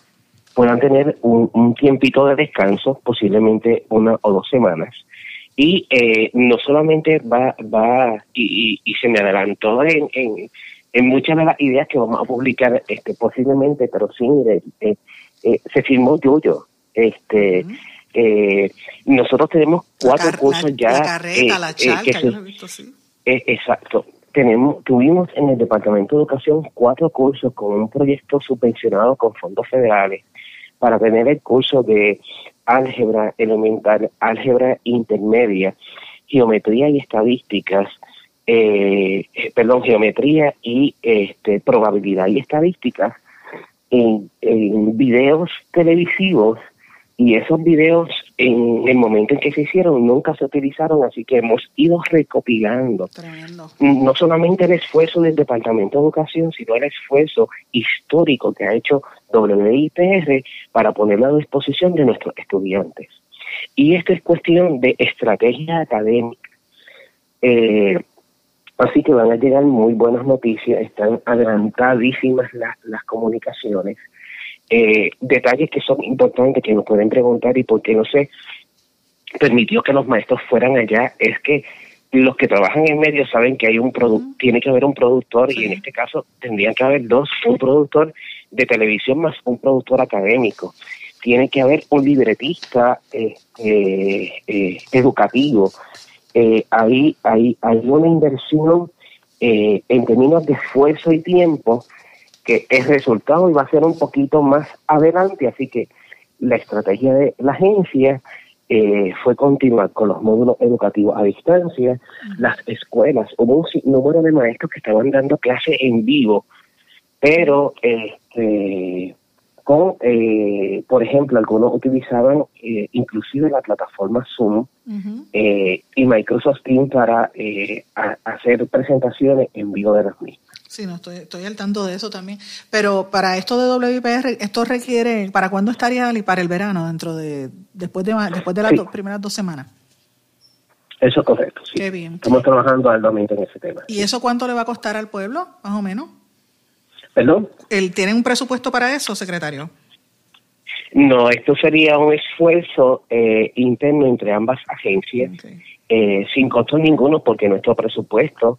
puedan tener un tiempito de descanso, posiblemente una o dos semanas. Y eh, no solamente va, va y, y- y se me adelantó en, en, en muchas de las ideas que vamos a publicar este posiblemente, pero sí, eh, eh, se firmó Yuyo. Este, eh, nosotros tenemos cuatro cursos ya. La carreta, eh, la charca, que yo se- lo he visto así. exacto. Tenemos, tuvimos en el Departamento de Educación cuatro cursos con un proyecto subvencionado con fondos federales para tener el curso de álgebra elemental, álgebra intermedia, geometría y estadísticas, eh, eh, perdón, geometría y este, probabilidad y estadísticas en, en videos televisivos y esos videos en el momento en que se hicieron nunca se utilizaron, así que hemos ido recopilando no solamente el esfuerzo del Departamento de Educación, sino el esfuerzo histórico que ha hecho WIPR para ponerlo a disposición de nuestros estudiantes. Y esto es cuestión de estrategia académica. Eh, así que van a llegar muy buenas noticias, están adelantadísimas las, las comunicaciones. Eh, detalles que son importantes que nos pueden preguntar y por qué no se permitió que los maestros fueran allá es que los que trabajan en medio saben que hay un produ tiene que haber un productor y en este caso tendrían que haber dos, un productor de televisión más un productor académico. Tiene que haber un libretista este, eh, educativo. Eh, ahí hay, hay una inversión eh, en términos de esfuerzo y tiempo que el resultado iba a ser un poquito más adelante, así que la estrategia de la agencia eh, fue continuar con los módulos educativos a distancia, las escuelas, hubo un número de maestros que estaban dando clases en vivo, pero este, con, eh, por ejemplo, algunos utilizaban eh, inclusive la plataforma Zoom eh, y Microsoft Teams para a- hacer presentaciones en vivo de las mismas. Sí, no, estoy, estoy al tanto de eso también. Pero para esto de WIPR, esto requiere, ¿para cuándo estaría y para el verano? Dentro de, después de, después de las Sí. do- primeras dos semanas. Eso es correcto, sí. Qué bien. Estamos trabajando arduamente en ese tema. ¿Y eso cuánto le va a costar al pueblo, más o menos? ¿Perdón? ¿El, ¿Tienen un presupuesto para eso, secretario? No, esto sería un esfuerzo eh, interno entre ambas agencias, eh, sin costo ninguno, porque nuestro presupuesto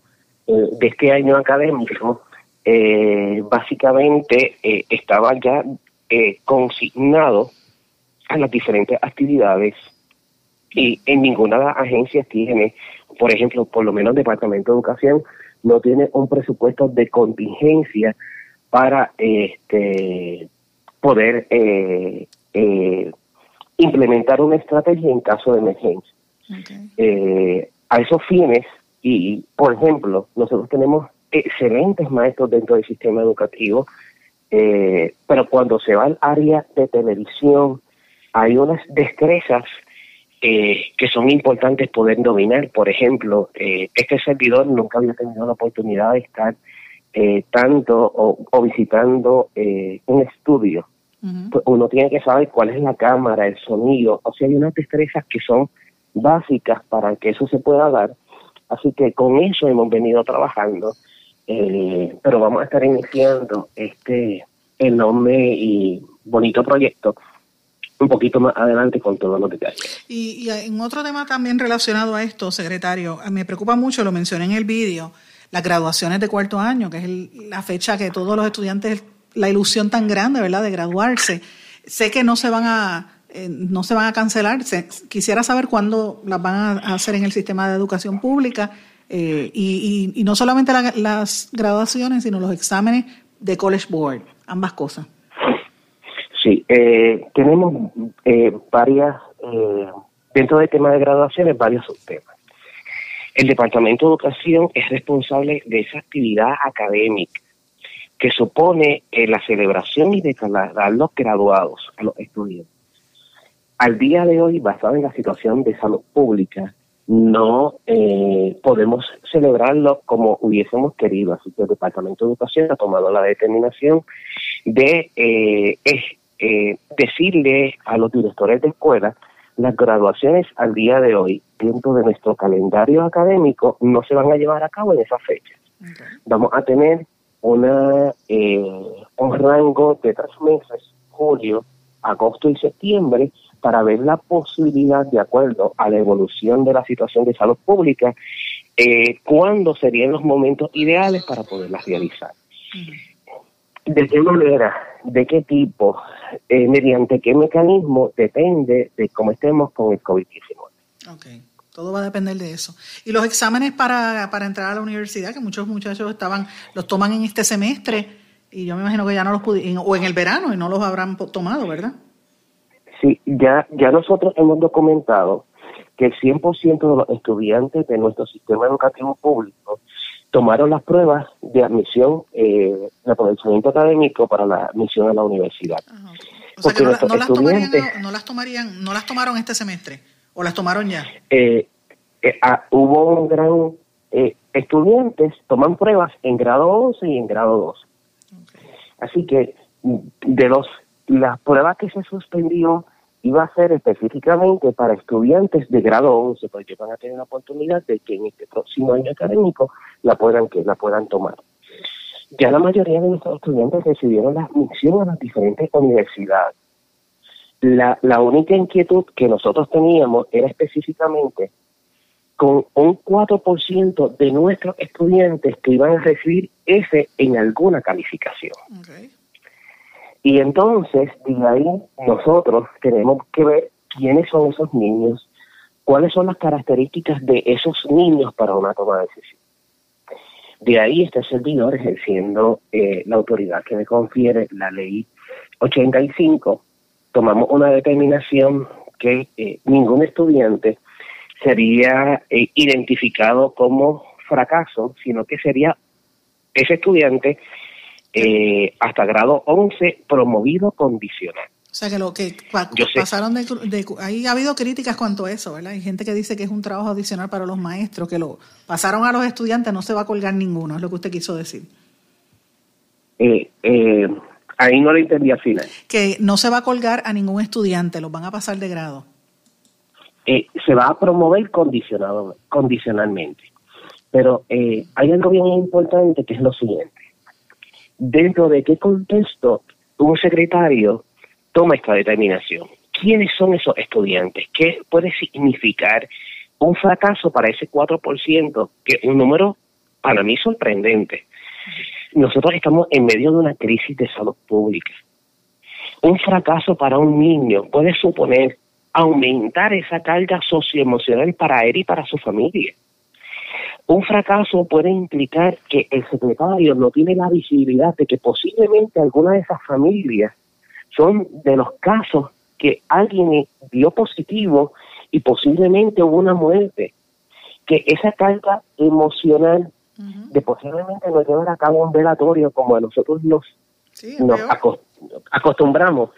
de este año académico eh, básicamente eh, estaba ya eh, consignado a las diferentes actividades y en ninguna de las agencias tiene, por ejemplo, por lo menos el Departamento de Educación no tiene un presupuesto de contingencia para este poder eh, eh, implementar una estrategia en caso de emergencia. A esos fines, y por ejemplo, nosotros tenemos excelentes maestros dentro del sistema educativo, eh, pero cuando se va al área de televisión, hay unas destrezas eh, que son importantes poder dominar. Por ejemplo, eh, este servidor nunca había tenido la oportunidad de estar eh, tanto o, o visitando eh, un estudio. Pues uno tiene que saber cuál es la cámara, el sonido, o sea, hay unas destrezas que son básicas para que eso se pueda dar. Así que con eso hemos venido trabajando, eh, pero vamos a estar iniciando este enorme y bonito proyecto un poquito más adelante con todos los detalles. Y, y en otro tema también relacionado a esto, secretario, me preocupa mucho, lo mencioné en el vídeo, las graduaciones de cuarto año, que es la fecha que todos los estudiantes, la ilusión tan grande, ¿verdad?, de graduarse. Sé que no se van a, eh, no se van a cancelar. Quisiera saber cuándo las van a hacer en el sistema de educación pública eh, y, no solamente la- las graduaciones, sino los exámenes de College Board, ambas cosas. Sí, eh, tenemos eh, varias, dentro del tema de graduaciones, varios subtemas. El Departamento de Educación es responsable de esa actividad académica que supone la celebración y declarar los graduados a los estudiantes. Al día de hoy, basado en la situación de salud pública, no eh, podemos celebrarlo como hubiésemos querido. Así que el Departamento de Educación ha tomado la determinación de eh, eh, decirle a los directores de escuela las graduaciones al día de hoy dentro de nuestro calendario académico no se van a llevar a cabo en esa fecha. Vamos a tener una eh, un rango de tres meses, julio, agosto y septiembre, para ver la posibilidad, de acuerdo a la evolución de la situación de salud pública, eh, cuándo serían los momentos ideales para poderlas realizar. ¿De qué manera? ¿De qué tipo? Eh, ¿Mediante qué mecanismo? Depende de cómo estemos con el COVID-19. Todo va a depender de eso. Y los exámenes para, para entrar a la universidad, que muchos muchachos estaban, los toman en este semestre, y yo me imagino que ya no los pudieron, o en el verano, y no los habrán tomado, ¿verdad? Sí, ya, ya nosotros hemos documentado que el 100% de los estudiantes de nuestro sistema educativo público tomaron las pruebas de admisión, eh, de aprovechamiento académico para la admisión a la universidad. O sea que no, la- nuestros no las tomarían, no las tomarían, no las tomaron este semestre, o las tomaron ya. eh, eh, ah, hubo un gran... eh, estudiantes toman pruebas en grado 11 y en grado 12. Así que mm, de los las pruebas que se suspendió iba a ser específicamente para estudiantes de grado 11, porque van a tener la oportunidad de que en este próximo año académico la puedan que la puedan tomar. Ya la mayoría de nuestros estudiantes recibieron la admisión a las diferentes universidades. La, la única inquietud que nosotros teníamos era específicamente con un 4% de nuestros estudiantes que iban a recibir F en alguna calificación. Y entonces, de ahí nosotros tenemos que ver quiénes son esos niños, cuáles son las características de esos niños para una toma de decisión. De ahí este servidor ejerciendo eh, la autoridad que me confiere la ley 85, tomamos una determinación que eh, ningún estudiante sería eh, identificado como fracaso, sino que sería ese estudiante eh, hasta grado 11 promovido condicional. O sea que lo que pa- Yo sé. pasaron de, de- ahí ha habido críticas cuanto a eso, ¿verdad? Hay gente que dice que es un trabajo adicional para los maestros, que lo pasaron a los estudiantes, no se va a colgar ninguno, es lo que usted quiso decir. Eh, eh, ahí no lo entendí al final. Que no se va a colgar a ningún estudiante, los van a pasar de grado. Eh, se va a promover condicionado, condicionalmente. Pero eh, hay algo bien importante que es lo siguiente. Dentro de qué contexto un secretario toma esta determinación. ¿Quiénes son esos estudiantes? ¿Qué puede significar un fracaso para ese 4%, que es un número para mí sorprendente? Nosotros estamos en medio de una crisis de salud pública. Un fracaso para un niño puede suponer aumentar esa carga socioemocional para él y para su familia. Un fracaso puede implicar que el secretario no tiene la visibilidad de que posiblemente alguna de esas familias son de los casos que alguien dio positivo y posiblemente hubo una muerte. Que esa carga emocional de posiblemente no llevar a cabo un velatorio como a nosotros nos, nos acostumbramos,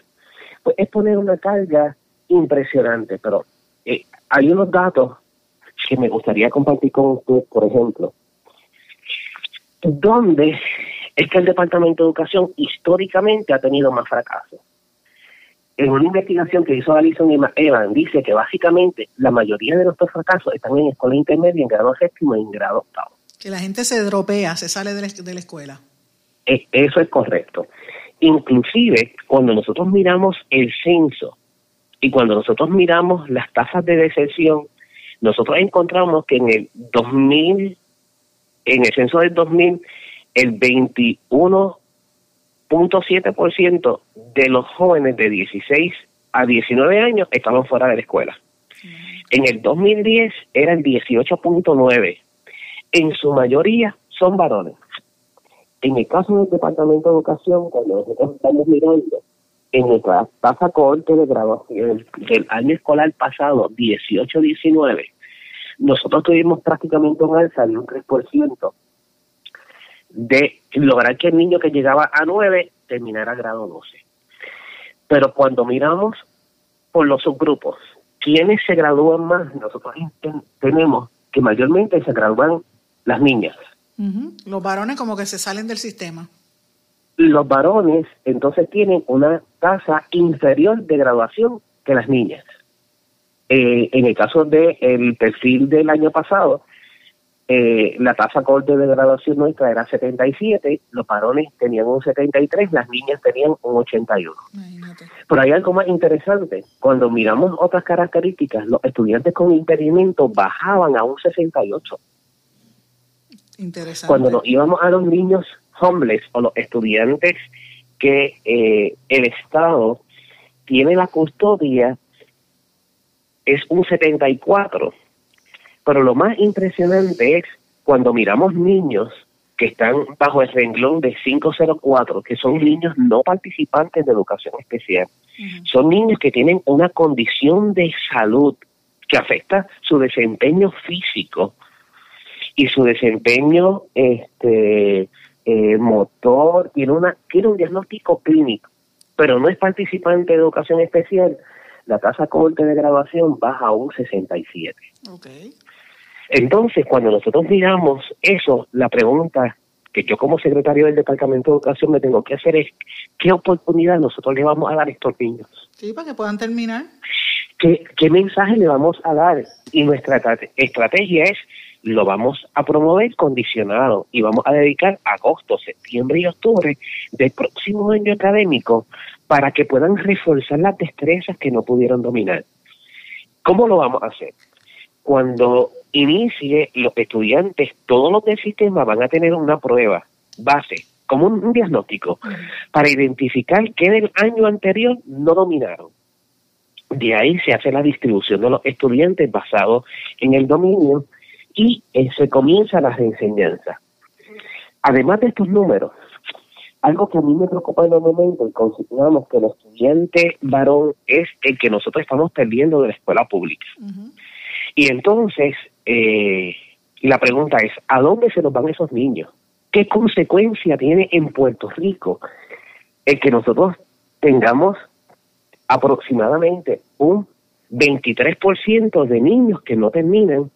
pues es poner una carga impresionante. Pero eh, hay unos datos que me gustaría compartir con usted, por ejemplo. ¿Dónde es que el Departamento de Educación históricamente ha tenido más fracasos? En una investigación que hizo Alison y Evan, dice que básicamente la mayoría de nuestros fracasos están en escuela intermedia, en grado séptimo y en grado octavo. Que la gente se dropea, se sale de la, de la escuela. E, eso es correcto. Inclusive, cuando nosotros miramos el censo y cuando nosotros miramos las tasas de deserción, nosotros encontramos que en el 2000, en el censo del 2000, el 21.7% de los jóvenes de 16 a 19 años estaban fuera de la escuela. En el 2010 era el 18.9. En su mayoría son varones. En el caso del Departamento de Educación, cuando nosotros estamos mirando en nuestra tasa corte de graduación del año escolar pasado, 18-19, nosotros tuvimos prácticamente un alza de un 3% de lograr que el niño que llegaba a 9 terminara grado 12. Pero cuando miramos por los subgrupos, ¿quiénes se gradúan más? Nosotros tenemos que mayormente se gradúan las niñas. Los varones como que se salen del sistema los varones entonces tienen una tasa inferior de graduación que las niñas. Eh, en el caso del el perfil del año pasado, eh, la tasa corte de graduación nuestra era 77, los varones tenían un 73, las niñas tenían un 81. Pero hay algo más interesante, cuando miramos otras características, los estudiantes con impedimento bajaban a un 68. Interesante. Cuando nos íbamos a los niños homeless o los estudiantes que eh, el Estado tiene la custodia es un 74. Pero lo más impresionante es cuando miramos niños que están bajo el renglón de 504, que son niños no participantes de educación especial. Son niños que tienen una condición de salud que afecta su desempeño físico y su desempeño este eh, motor, tiene, una, tiene un diagnóstico clínico, pero no es participante de educación especial, la tasa corte de graduación baja a un 67. Entonces, cuando nosotros miramos eso, la pregunta que yo como secretario del Departamento de Educación me tengo que hacer es, ¿qué oportunidad nosotros le vamos a dar a estos niños? Sí, para que puedan terminar. ¿Qué, qué mensaje le vamos a dar? Y nuestra estrategia es lo vamos a promover condicionado y vamos a dedicar agosto, septiembre y octubre del próximo año académico para que puedan reforzar las destrezas que no pudieron dominar. ¿Cómo lo vamos a hacer? Cuando inicie los estudiantes, todos los del sistema van a tener una prueba base, como un, diagnóstico, para identificar qué del año anterior no dominaron. De ahí se hace la distribución de los estudiantes basado en el dominio y eh, se comienza la reenseñanza. Además de estos números, algo que a mí me preocupa en el momento, y consideramos que el estudiante varón es el que nosotros estamos perdiendo de la escuela pública. Y entonces, eh, la pregunta es, ¿a dónde se nos van esos niños? ¿Qué consecuencia tiene en Puerto Rico el que nosotros tengamos aproximadamente un 23% de niños que no terminan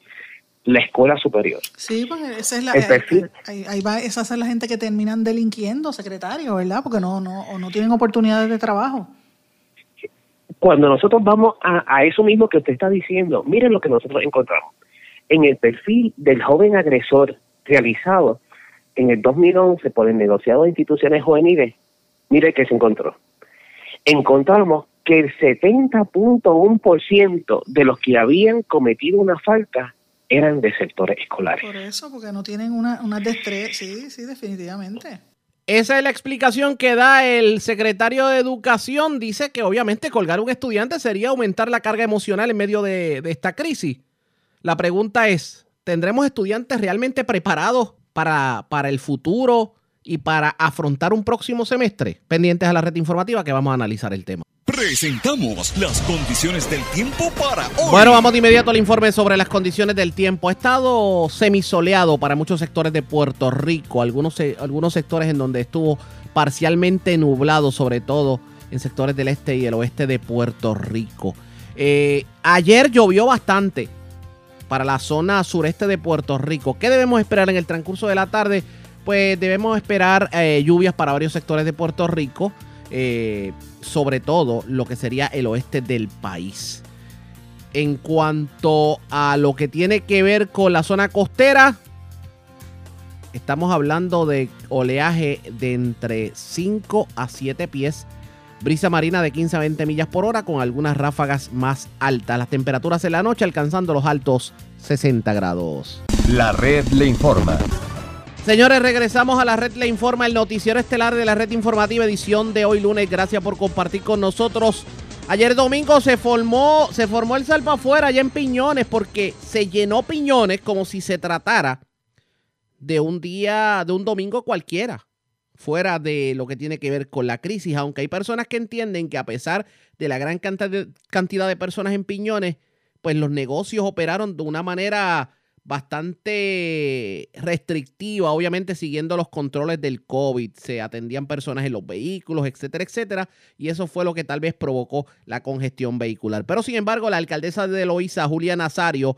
la escuela superior. Sí, porque esa es la, eh, ahí, va, esa es la gente que terminan delinquiendo, secretario, ¿verdad? Porque no, no, o no tienen oportunidades de trabajo. Cuando nosotros vamos a, a eso mismo que usted está diciendo, miren lo que nosotros encontramos. En el perfil del joven agresor realizado en el 2011 por el negociado de instituciones juveniles, mire que se encontró. Encontramos que el 70.1% de los que habían cometido una falta eran de sectores escolares. Por eso, porque no tienen una, una destreza. Sí, sí, definitivamente. Esa es la explicación que da el secretario de Educación. Dice que obviamente colgar un estudiante sería aumentar la carga emocional en medio de, de esta crisis. La pregunta es, ¿tendremos estudiantes realmente preparados para, para el futuro y para afrontar un próximo semestre? Pendientes a la red informativa que vamos a analizar el tema. Presentamos las condiciones del tiempo para hoy. Bueno, vamos de inmediato al informe sobre las condiciones del tiempo. Ha estado semisoleado para muchos sectores de Puerto Rico, algunos, algunos sectores en donde estuvo parcialmente nublado, sobre todo en sectores del este y el oeste de Puerto Rico. Eh, ayer llovió bastante para la zona sureste de Puerto Rico. ¿Qué debemos esperar en el transcurso de la tarde? Pues debemos esperar eh, lluvias para varios sectores de Puerto Rico, eh, sobre todo lo que sería el oeste del país. En cuanto a lo que tiene que ver con la zona costera, estamos hablando de oleaje de entre 5 a 7 pies. Brisa marina de 15 a 20 millas por hora con algunas ráfagas más altas. Las temperaturas en la noche alcanzando los altos 60 grados. La red le informa. Señores, regresamos a la red Le Informa, el noticiero estelar de la red informativa edición de hoy lunes. Gracias por compartir con nosotros. Ayer domingo se formó, se formó el salpa afuera allá en Piñones porque se llenó Piñones como si se tratara de un día, de un domingo cualquiera, fuera de lo que tiene que ver con la crisis, aunque hay personas que entienden que a pesar de la gran cantidad de personas en Piñones, pues los negocios operaron de una manera bastante restrictiva, obviamente siguiendo los controles del COVID, se atendían personas en los vehículos, etcétera, etcétera, y eso fue lo que tal vez provocó la congestión vehicular. Pero sin embargo, la alcaldesa de Loíza, Julia Nazario,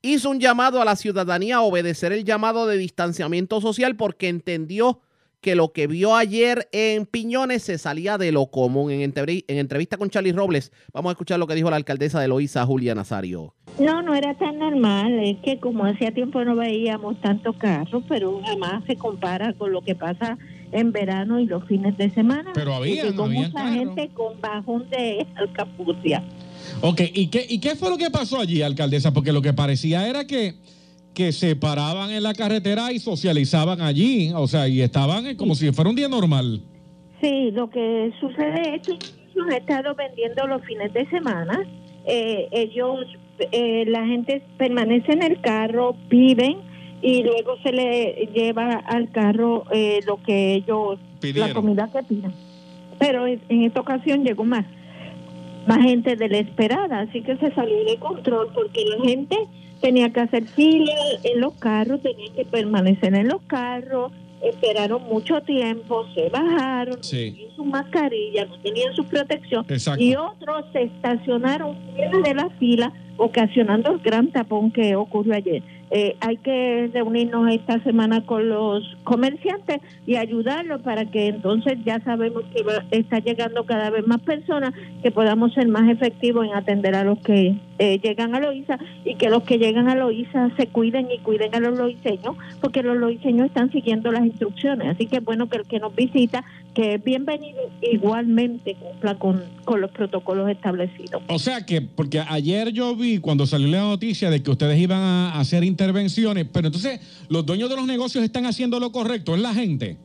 hizo un llamado a la ciudadanía a obedecer el llamado de distanciamiento social porque entendió que lo que vio ayer en Piñones se salía de lo común. En, entrevi- en entrevista con Charlie Robles, vamos a escuchar lo que dijo la alcaldesa de Loíza, Julia Nazario. No, no era tan normal, es que como hacía tiempo no veíamos tantos carros, pero jamás se compara con lo que pasa en verano y los fines de semana. Pero Llegó habían mucha gente con bajón de alcapucia. Ok, ¿y qué, ¿y qué fue lo que pasó allí, alcaldesa? Porque lo que parecía era que, que se paraban en la carretera y socializaban allí, o sea, y estaban eh, como si fuera un día normal. Sí, lo que sucede es que ellos han estado vendiendo los fines de semana. Eh, ellos, eh, la gente permanece en el carro, piden y luego se le lleva al carro eh, lo que ellos, Pidieron. la comida que pidan. Pero en en esta ocasión llegó más, más gente de la esperada, así que se salió de control porque la gente tenía que hacer fila en los carros, tenía que permanecer en los carros, esperaron mucho tiempo, se bajaron, Sí. no tenían su mascarilla, no tenían su protección Exacto. y otros se estacionaron fuera de la fila, ocasionando el gran tapón que ocurrió ayer. Eh, hay que reunirnos esta semana con los comerciantes y ayudarlos para que entonces ya sabemos que va- está llegando cada vez más personas, que podamos ser más efectivos en atender a los que eh, llegan a Loíza y que los que llegan a Loíza se cuiden y cuiden a los loiseños, porque los loiseños están siguiendo las instrucciones. Así que es bueno que el que nos visita, que es bienvenido, igualmente cumpla con, con los protocolos establecidos. O sea que, porque ayer yo vi cuando salió la noticia de que ustedes iban a hacer intervenciones, pero entonces los dueños de los negocios están haciendo lo correcto, es la gente.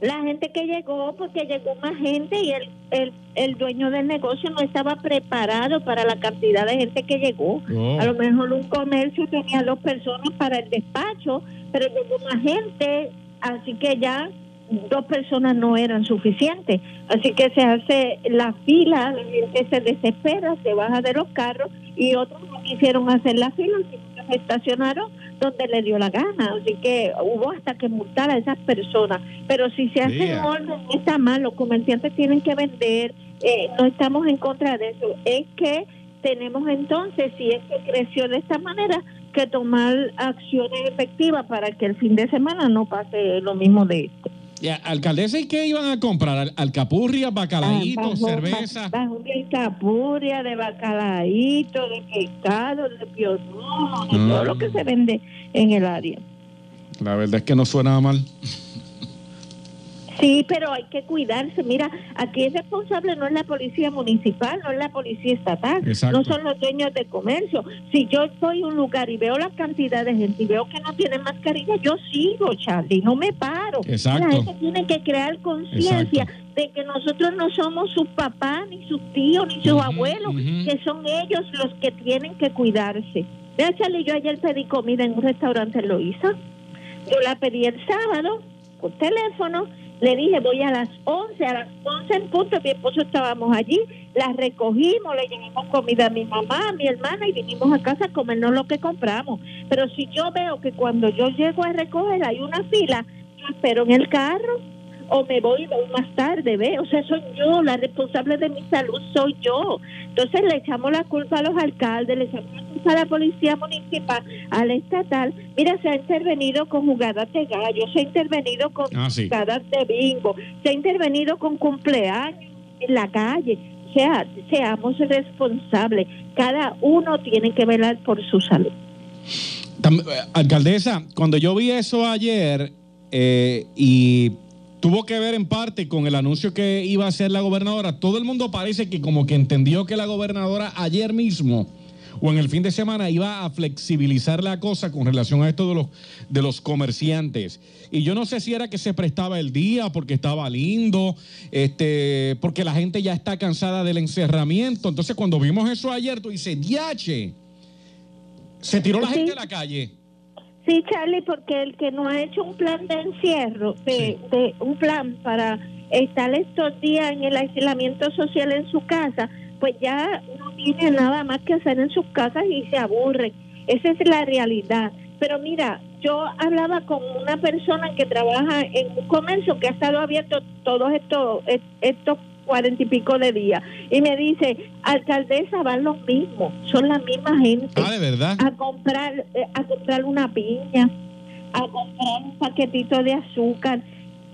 La gente que llegó, porque llegó más gente y el, el, el dueño del negocio no estaba preparado para la cantidad de gente que llegó. Oh. A lo mejor un comercio tenía dos personas para el despacho, pero llegó más gente, así que ya dos personas no eran suficientes. Así que se hace la fila, la gente se desespera, se baja de los carros y otros no quisieron hacer la fila, sino que se estacionaron donde le dio la gana. Así que hubo hasta que multar a esas personas. Pero si se hace Yeah. orden, está mal, los comerciantes tienen que vender, eh, no estamos en contra de eso. Es que tenemos entonces, si es que creció de esta manera, que tomar acciones efectivas para que el fin de semana no pase lo mismo de esto. Alcaldesa, ¿y qué iban a comprar? Al- Alcapurria, bacalaíto, Bajo- cerveza. Bajo de capuria, de bacalaíto, de pescado, de pionono, de Mm. todo lo que se vende en el área. La verdad es que no suena mal. Sí, pero hay que cuidarse. Mira, aquí el responsable no es la policía municipal, no es la policía estatal, Exacto. no son los dueños de comercio. Si yo estoy en un lugar y veo la cantidad de gente y veo que no tienen mascarilla, yo sigo, Charlie, no me paro. Exacto. La gente tiene que crear conciencia de que nosotros no somos sus papás, ni sus tíos, ni sus abuelos, que son ellos los que tienen que cuidarse. Mira, Charlie, yo ayer pedí comida en un restaurante en Loíza. Yo la pedí el sábado por teléfono. Le dije, voy a las 11, a las 11 en punto, mi esposo estábamos allí, la recogimos, le llevamos comida a mi mamá, a mi hermana y vinimos a casa a comernos lo que compramos. Pero si yo veo que cuando yo llego a recoger hay una fila, yo espero en el carro o me voy más tarde, ve, o sea, soy yo, la responsable de mi salud soy yo. Entonces le echamos la culpa a los alcaldes, le echamos la culpa a la policía municipal, al estatal. Mira, se ha intervenido con jugadas de gallo, se ha intervenido con Ah, sí. jugadas de bingo, se ha intervenido con cumpleaños en la calle. O sea, seamos responsables. Cada uno tiene que velar por su salud. Eh, alcaldesa, cuando yo vi eso ayer eh, y tuvo que ver en parte con el anuncio que iba a hacer la gobernadora, todo el mundo parece que como que entendió que la gobernadora ayer mismo o en el fin de semana iba a flexibilizar la cosa con relación a esto de los, de los comerciantes. Y yo no sé si era que se prestaba el día porque estaba lindo, este, porque la gente ya está cansada del encerramiento. Entonces cuando vimos eso ayer, tú dices, diache, se tiró la gente a la calle. Sí, Charlie, porque el que no ha hecho un plan de encierro, de, de un plan para estar estos días en el aislamiento social en su casa, pues ya no tiene nada más que hacer en sus casas y se aburre. Esa es la realidad. Pero mira, yo hablaba con una persona que trabaja en un comercio que ha estado abierto todos estos estos cuarenta y pico de días y me dice, alcaldesa, van los mismos, son la misma gente Ah, de verdad. a comprar eh, a comprar una piña, a comprar un paquetito de azúcar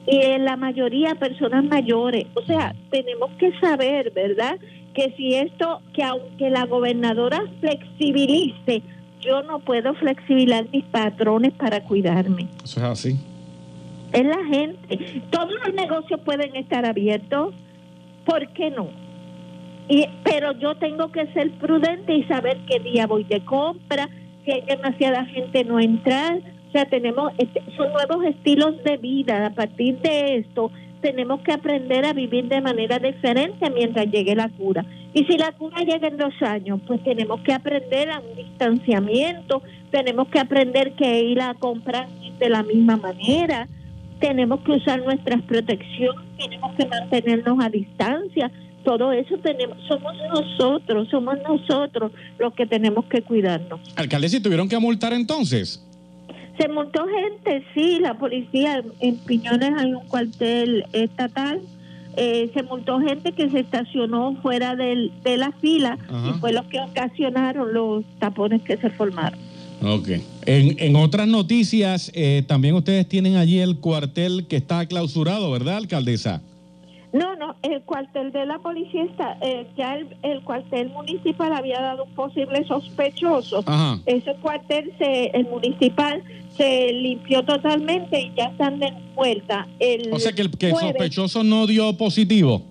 y en la mayoría personas mayores. O sea, tenemos que saber, ¿verdad? Que si esto, que aunque la gobernadora flexibilice, yo no puedo flexibilizar mis patrones para cuidarme. Eso es así. Es la gente. Todos los negocios pueden estar abiertos. ¿Por qué no? Y, pero yo tengo que ser prudente y saber qué día voy de compra, si hay demasiada gente no entrar. O sea, tenemos, este, son nuevos estilos de vida. A partir de esto, tenemos que aprender a vivir de manera diferente mientras llegue la cura. Y si la cura llega en dos años, pues tenemos que aprender a un distanciamiento, tenemos que aprender que ir a comprar de la misma manera, tenemos que usar nuestras protecciones, tenemos que mantenernos a distancia. Todo eso tenemos, somos nosotros, somos nosotros los que tenemos que cuidarnos. Alcaldesa, ¿y tuvieron que multar entonces? Se montó gente, sí, la policía, en Piñones hay un cuartel estatal, eh, se multó gente que se estacionó fuera del, de la fila Ajá. y fue lo que ocasionaron los tapones que se formaron. Ok. En, en otras noticias, eh, también ustedes tienen allí el cuartel que está clausurado, ¿verdad, alcaldesa? No, no, el cuartel de la policía está, eh, ya el, el cuartel municipal había dado un posible sospechoso. Ajá. Ese cuartel, se, el municipal, se limpió totalmente y ya están de vuelta. El O sea que el, que el jueves- sospechoso no dio positivo.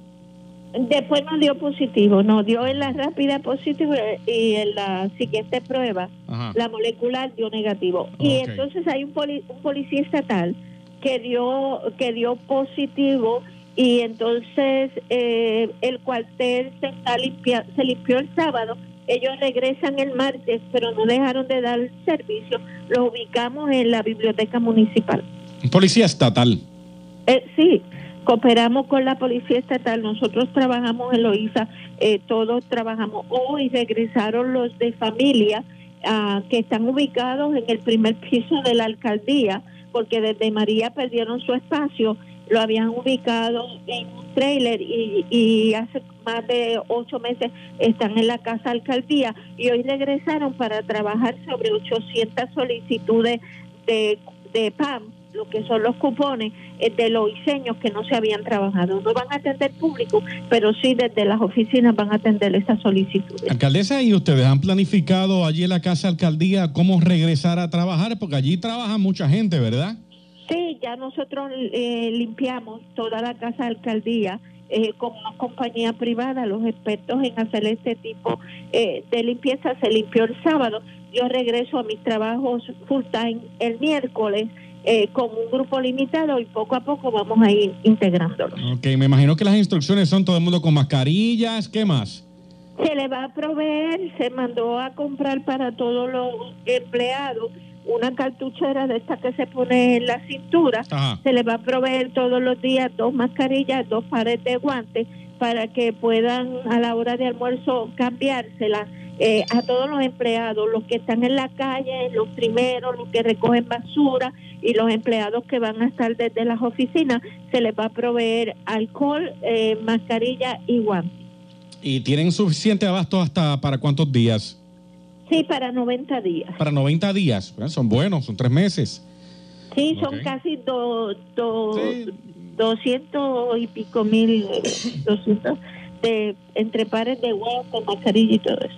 Después no dio positivo, no dio en la rápida positivo y en la siguiente prueba, Ajá. la molecular dio negativo. Y entonces hay un, poli- un policía estatal que dio que dio positivo y entonces eh, el cuartel se está limpia, se limpió el sábado. Ellos regresan el martes, pero no dejaron de dar servicio. Lo ubicamos en la biblioteca municipal. Un policía estatal. Eh, sí, cooperamos con la policía estatal. Nosotros trabajamos en Loíza, eh, todos trabajamos. Hoy regresaron los de familia ah, que están ubicados en el primer piso de la alcaldía, porque desde María perdieron su espacio, lo habían ubicado en un trailer y, y hace más de ocho meses están en la casa alcaldía y hoy regresaron para trabajar sobre 800 solicitudes de, de PAM, lo que son los cupones de los diseños que no se habían trabajado. No van a atender público, pero sí desde las oficinas van a atender esas solicitudes. Alcaldesa, ¿y ustedes han planificado allí en la Casa Alcaldía cómo regresar a trabajar? Porque allí trabaja mucha gente, ¿verdad? Sí, ya nosotros eh, limpiamos toda la Casa Alcaldía. Eh, con una compañía privada, los expertos en hacer este tipo eh, de limpieza se limpió el sábado. Yo regreso a mis trabajos full time el miércoles eh, con un grupo limitado y poco a poco vamos a ir integrándolo. Ok, me imagino que las instrucciones son todo el mundo con mascarillas, ¿qué más? Se le va a proveer, se mandó a comprar para todos los empleados una cartuchera de esta que se pone en la cintura. Ajá. Se le va a proveer todos los días dos mascarillas, dos pares de guantes para que puedan a la hora de almuerzo cambiárselas eh, a todos los empleados, los que están en la calle, los primeros, los que recogen basura y los empleados que van a estar desde las oficinas, se les va a proveer alcohol, eh, mascarilla y guantes. ¿Y tienen suficiente abasto hasta para cuántos días? Sí, para 90 días. Para 90 días. Bueno, son buenos, son tres meses. Sí, son casi do, do- 200 y pico mil, eh, 200 de, entre pares de guantes, mascarilla y todo eso.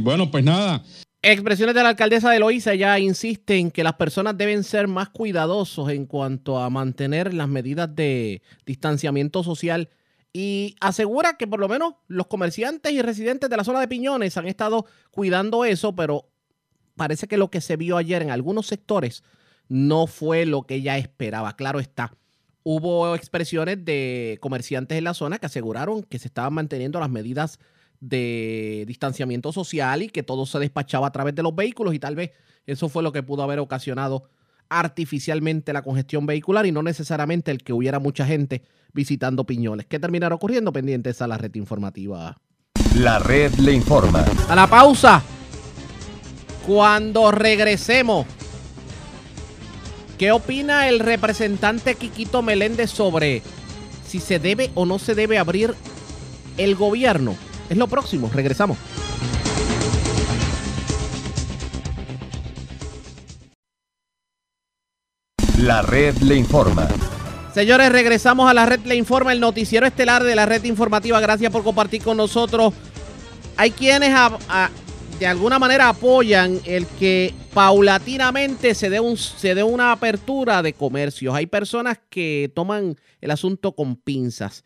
Bueno, pues nada. Expresiones de la alcaldesa de Loíza ya insiste en que las personas deben ser más cuidadosos en cuanto a mantener las medidas de distanciamiento social y asegura que por lo menos los comerciantes y residentes de la zona de Piñones han estado cuidando eso, pero parece que lo que se vio ayer en algunos sectores no fue lo que ella esperaba. Claro está. Hubo expresiones de comerciantes en la zona que aseguraron que se estaban manteniendo las medidas de distanciamiento social y que todo se despachaba a través de los vehículos y tal vez eso fue lo que pudo haber ocasionado artificialmente la congestión vehicular y no necesariamente el que hubiera mucha gente visitando Piñones. ¿Qué terminará ocurriendo? Pendientes a la red informativa. La red le informa. A la pausa. Cuando regresemos, ¿qué opina el representante Quiquito Meléndez sobre si se debe o no se debe abrir el gobierno? Es lo próximo. Regresamos. La red le informa. Señores, regresamos a la red Le Informa, el noticiero estelar de la red informativa. Gracias por compartir con nosotros. Hay quienes a- a- de alguna manera apoyan el que paulatinamente se dé, un, se dé una apertura de comercios. Hay personas que toman el asunto con pinzas.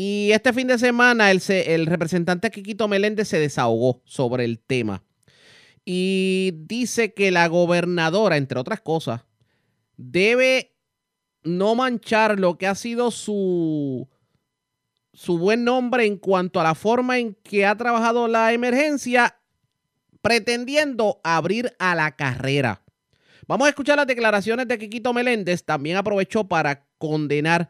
Y este fin de semana el, el representante Quiquito Meléndez se desahogó sobre el tema. Y dice que la gobernadora, entre otras cosas, debe no manchar lo que ha sido su, su buen nombre en cuanto a la forma en que ha trabajado la emergencia, pretendiendo abrir a la carrera. Vamos a escuchar las declaraciones de Quiquito Meléndez. También aprovechó para condenar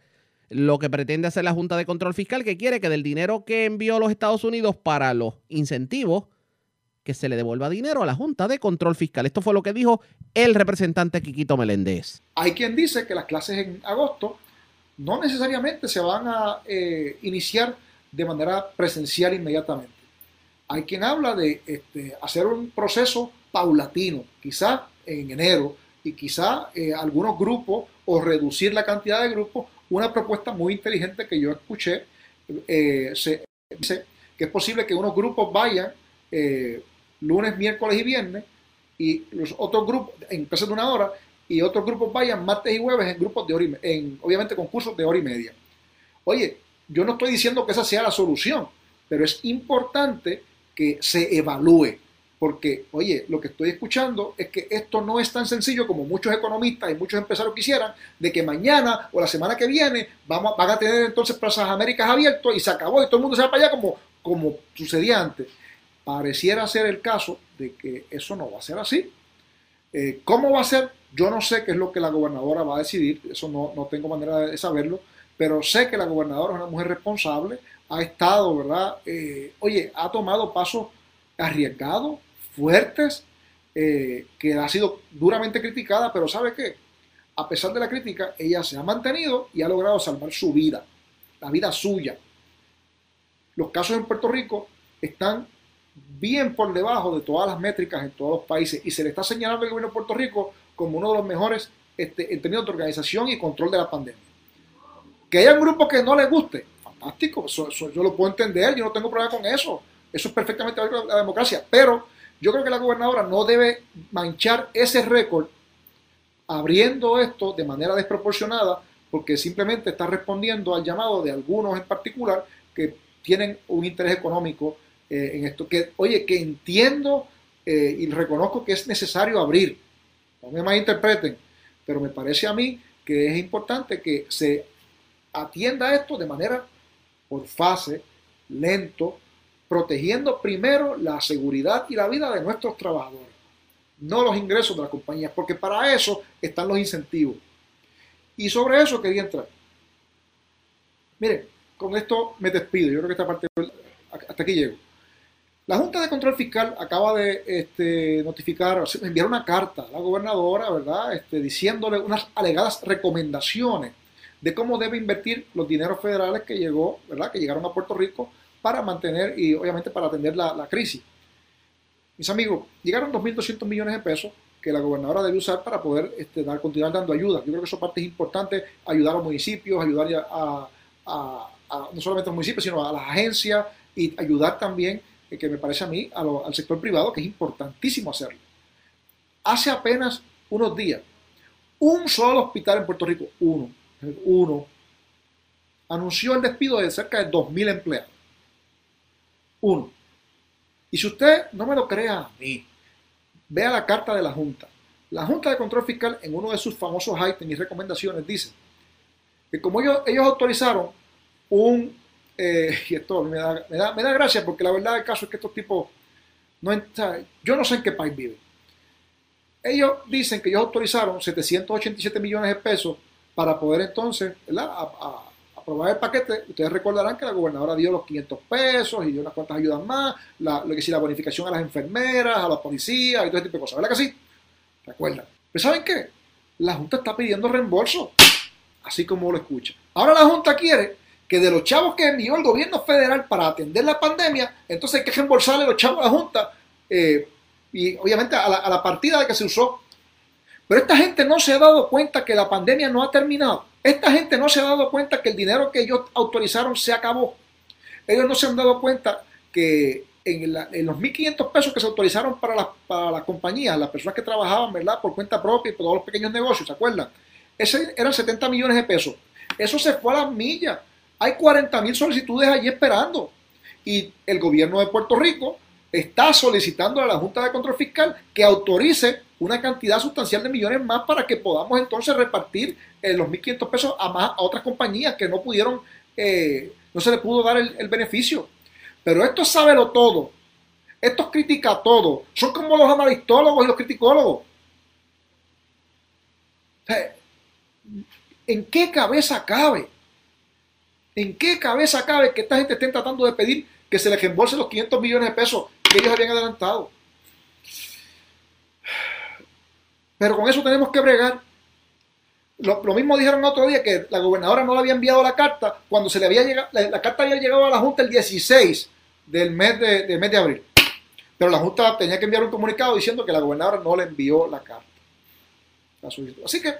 lo que pretende hacer la Junta de Control Fiscal, que quiere que del dinero que envió los Estados Unidos para los incentivos, que se le devuelva dinero a la Junta de Control Fiscal. Esto fue lo que dijo el representante Quiquito Meléndez. Hay quien dice que las clases en agosto no necesariamente se van a eh, iniciar de manera presencial inmediatamente. Hay quien habla de este, hacer un proceso paulatino, quizá en enero, y quizá eh, algunos grupos o reducir la cantidad de grupos. Una propuesta muy inteligente que yo escuché eh, que es posible que unos grupos vayan eh, lunes, miércoles y viernes y los otros grupos en clases de una hora y otros grupos vayan martes y jueves en grupos de hora y en obviamente con cursos de hora y media. Oye, yo no estoy diciendo que esa sea la solución, pero es importante que se evalúe, porque oye, lo que estoy escuchando es que esto no es tan sencillo como muchos economistas y muchos empresarios quisieran, de que mañana o la semana que viene vamos, van a tener entonces Plazas Américas abiertos y se acabó y todo el mundo se va para allá como, como sucedía antes. Pareciera ser el caso de que eso no va a ser así. Eh, ¿Cómo va a ser? Yo no sé qué es lo que la gobernadora va a decidir, eso no, no tengo manera de saberlo, pero sé que la gobernadora es una mujer responsable, ha estado, ¿verdad? Eh, oye, ha tomado pasos arriesgados, fuertes, eh, que ha sido duramente criticada, pero ¿sabe qué? A pesar de la crítica, ella se ha mantenido y ha logrado salvar su vida, la vida suya. Los casos en Puerto Rico están bien por debajo de todas las métricas en todos los países y se le está señalando al gobierno de Puerto Rico como uno de los mejores este, en términos de organización y control de la pandemia. Que haya un grupo que no le guste, fantástico, yo lo puedo entender, yo no tengo problema con eso. Eso es perfectamente la democracia. Pero yo creo que la gobernadora no debe manchar ese récord abriendo esto de manera desproporcionada porque simplemente está respondiendo al llamado de algunos en particular que tienen un interés económico eh, en esto. Que, oye, que entiendo eh, y reconozco que es necesario abrir. No me malinterpreten, pero me parece a mí que es importante que se atienda esto de manera por fase, lento, protegiendo primero la seguridad y la vida de nuestros trabajadores, no los ingresos de las compañías, porque para eso están los incentivos. Y sobre eso quería entrar. Miren, con esto me despido. Yo creo que esta parte, hasta aquí llego. La Junta de Control Fiscal acaba de este, notificar, enviar una carta a la gobernadora, ¿verdad? Este, diciéndole unas alegadas recomendaciones de cómo debe invertir los dineros federales que llegó, ¿verdad? Que llegaron a Puerto Rico para mantener y obviamente para atender la, la crisis. Mis amigos, llegaron 2.200 millones de pesos que la gobernadora debe usar para poder este, dar, continuar dando ayuda. Yo creo que eso parte es importante, ayudar a los municipios, ayudar a, no solamente a los municipios, sino a las agencias y ayudar también, eh, que me parece a mí, al sector privado, que es importantísimo hacerlo. Hace apenas unos días, un solo hospital en Puerto Rico, uno, uno, anunció el despido de cerca de 2.000 empleados. Uno. Y si usted no me lo crea a mí, vea la carta de la Junta. La Junta de Control Fiscal, en uno de sus famosos items y recomendaciones, dice que como ellos, ellos autorizaron un, eh, [LAUGHS] y esto me da, me, da, me da gracia porque la verdad del caso es que estos tipos, no, yo no sé en qué país viven. Ellos dicen que ellos autorizaron 787 millones de pesos para poder entonces. A- a- aprobar el paquete. Ustedes recordarán que la gobernadora dio los 500 pesos y dio unas cuantas ayudas más, la, lo que sí, la bonificación a las enfermeras, a la policía y todo ese tipo de cosas. ¿Verdad que sí? ¿Recuerdan? Pero ¿saben qué? La Junta está pidiendo reembolso, así como lo escucha. Ahora la Junta quiere que de los chavos que envió el gobierno federal para atender la pandemia, entonces hay que reembolsarle los chavos a la Junta eh, y obviamente a la partida de que se usó. Pero esta gente no se ha dado cuenta que la pandemia no ha terminado. Esta gente no se ha dado cuenta que el dinero que ellos autorizaron se acabó. Ellos no se han dado cuenta que en, la- en los 1.500 pesos que se autorizaron para las, para las compañías, las personas que trabajaban, ¿verdad? Por cuenta propia y por todos los pequeños negocios, ¿se acuerdan? Ese eran 70 millones de pesos. Eso se fue a las millas. Hay 40 mil solicitudes allí esperando. Y el gobierno de Puerto Rico está solicitando a la Junta de Control Fiscal que autorice una cantidad sustancial de millones más para que podamos entonces repartir eh, los 1.500 pesos a, más, a otras compañías que no pudieron, eh, no se les pudo dar el, beneficio. Pero esto es sábelo todo. Esto critica todo. Son como los analistólogos y los criticólogos. ¿En qué cabeza cabe? ¿En qué cabeza cabe que esta gente estén tratando de pedir que se les reembolse los 500 millones de pesos que ellos habían adelantado? Pero con eso tenemos que bregar. Lo, mismo dijeron otro día que la gobernadora no le había enviado la carta cuando se le había llegado, la, carta había llegado a la Junta el 16 del mes de, del mes de abril. Pero la Junta tenía que enviar un comunicado diciendo que la gobernadora no le envió la carta. Así que,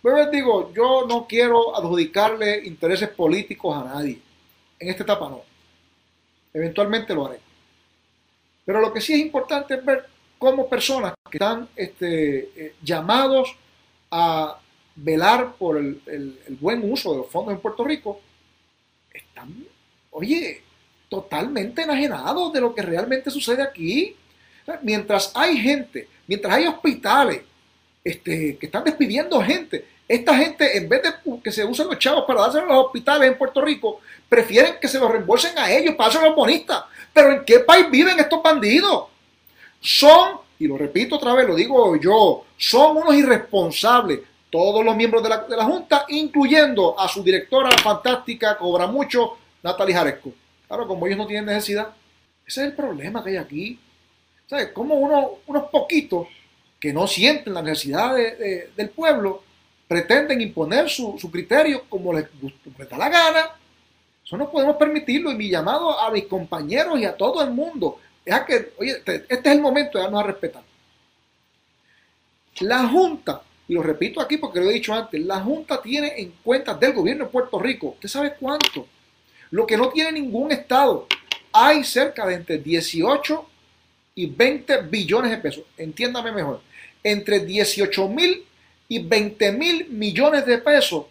pues les digo, yo no quiero adjudicarle intereses políticos a nadie. En esta etapa no. Eventualmente lo haré. Pero lo que sí es importante es ver cómo personas que están este, eh, llamados a velar por el, buen uso de los fondos en Puerto Rico, están, oye, totalmente enajenados de lo que realmente sucede aquí. Mientras hay gente, mientras hay hospitales este, que están despidiendo gente, esta gente, en vez de que se usen los chavos para dárselo a los hospitales en Puerto Rico, prefieren que se los reembolsen a ellos, para dárselo a los bonistas. Pero ¿en qué país viven estos bandidos? Son, y lo repito otra vez, lo digo yo, son unos irresponsables. Todos los miembros de la, de la Junta, incluyendo a su directora fantástica, cobra mucho, Natalie Jaresco. Claro, como ellos no tienen necesidad. Ese es el problema que hay aquí. ¿Sabes? Como uno- unos poquitos que no sienten la necesidad de- de- del pueblo pretenden imponer su, su criterio como les, como les da la gana. Eso no podemos permitirlo. Y mi llamado a mis compañeros y a todo el mundo es a que, oye, este es el momento de darnos a respetar. La Junta y lo repito aquí porque lo he dicho antes, la Junta tiene en cuenta del gobierno de Puerto Rico, ¿usted sabe cuánto? Lo que no tiene ningún estado. Hay cerca de entre 18 y 20 billones de pesos. Entiéndame mejor. Entre 18 mil y 20 mil millones de pesos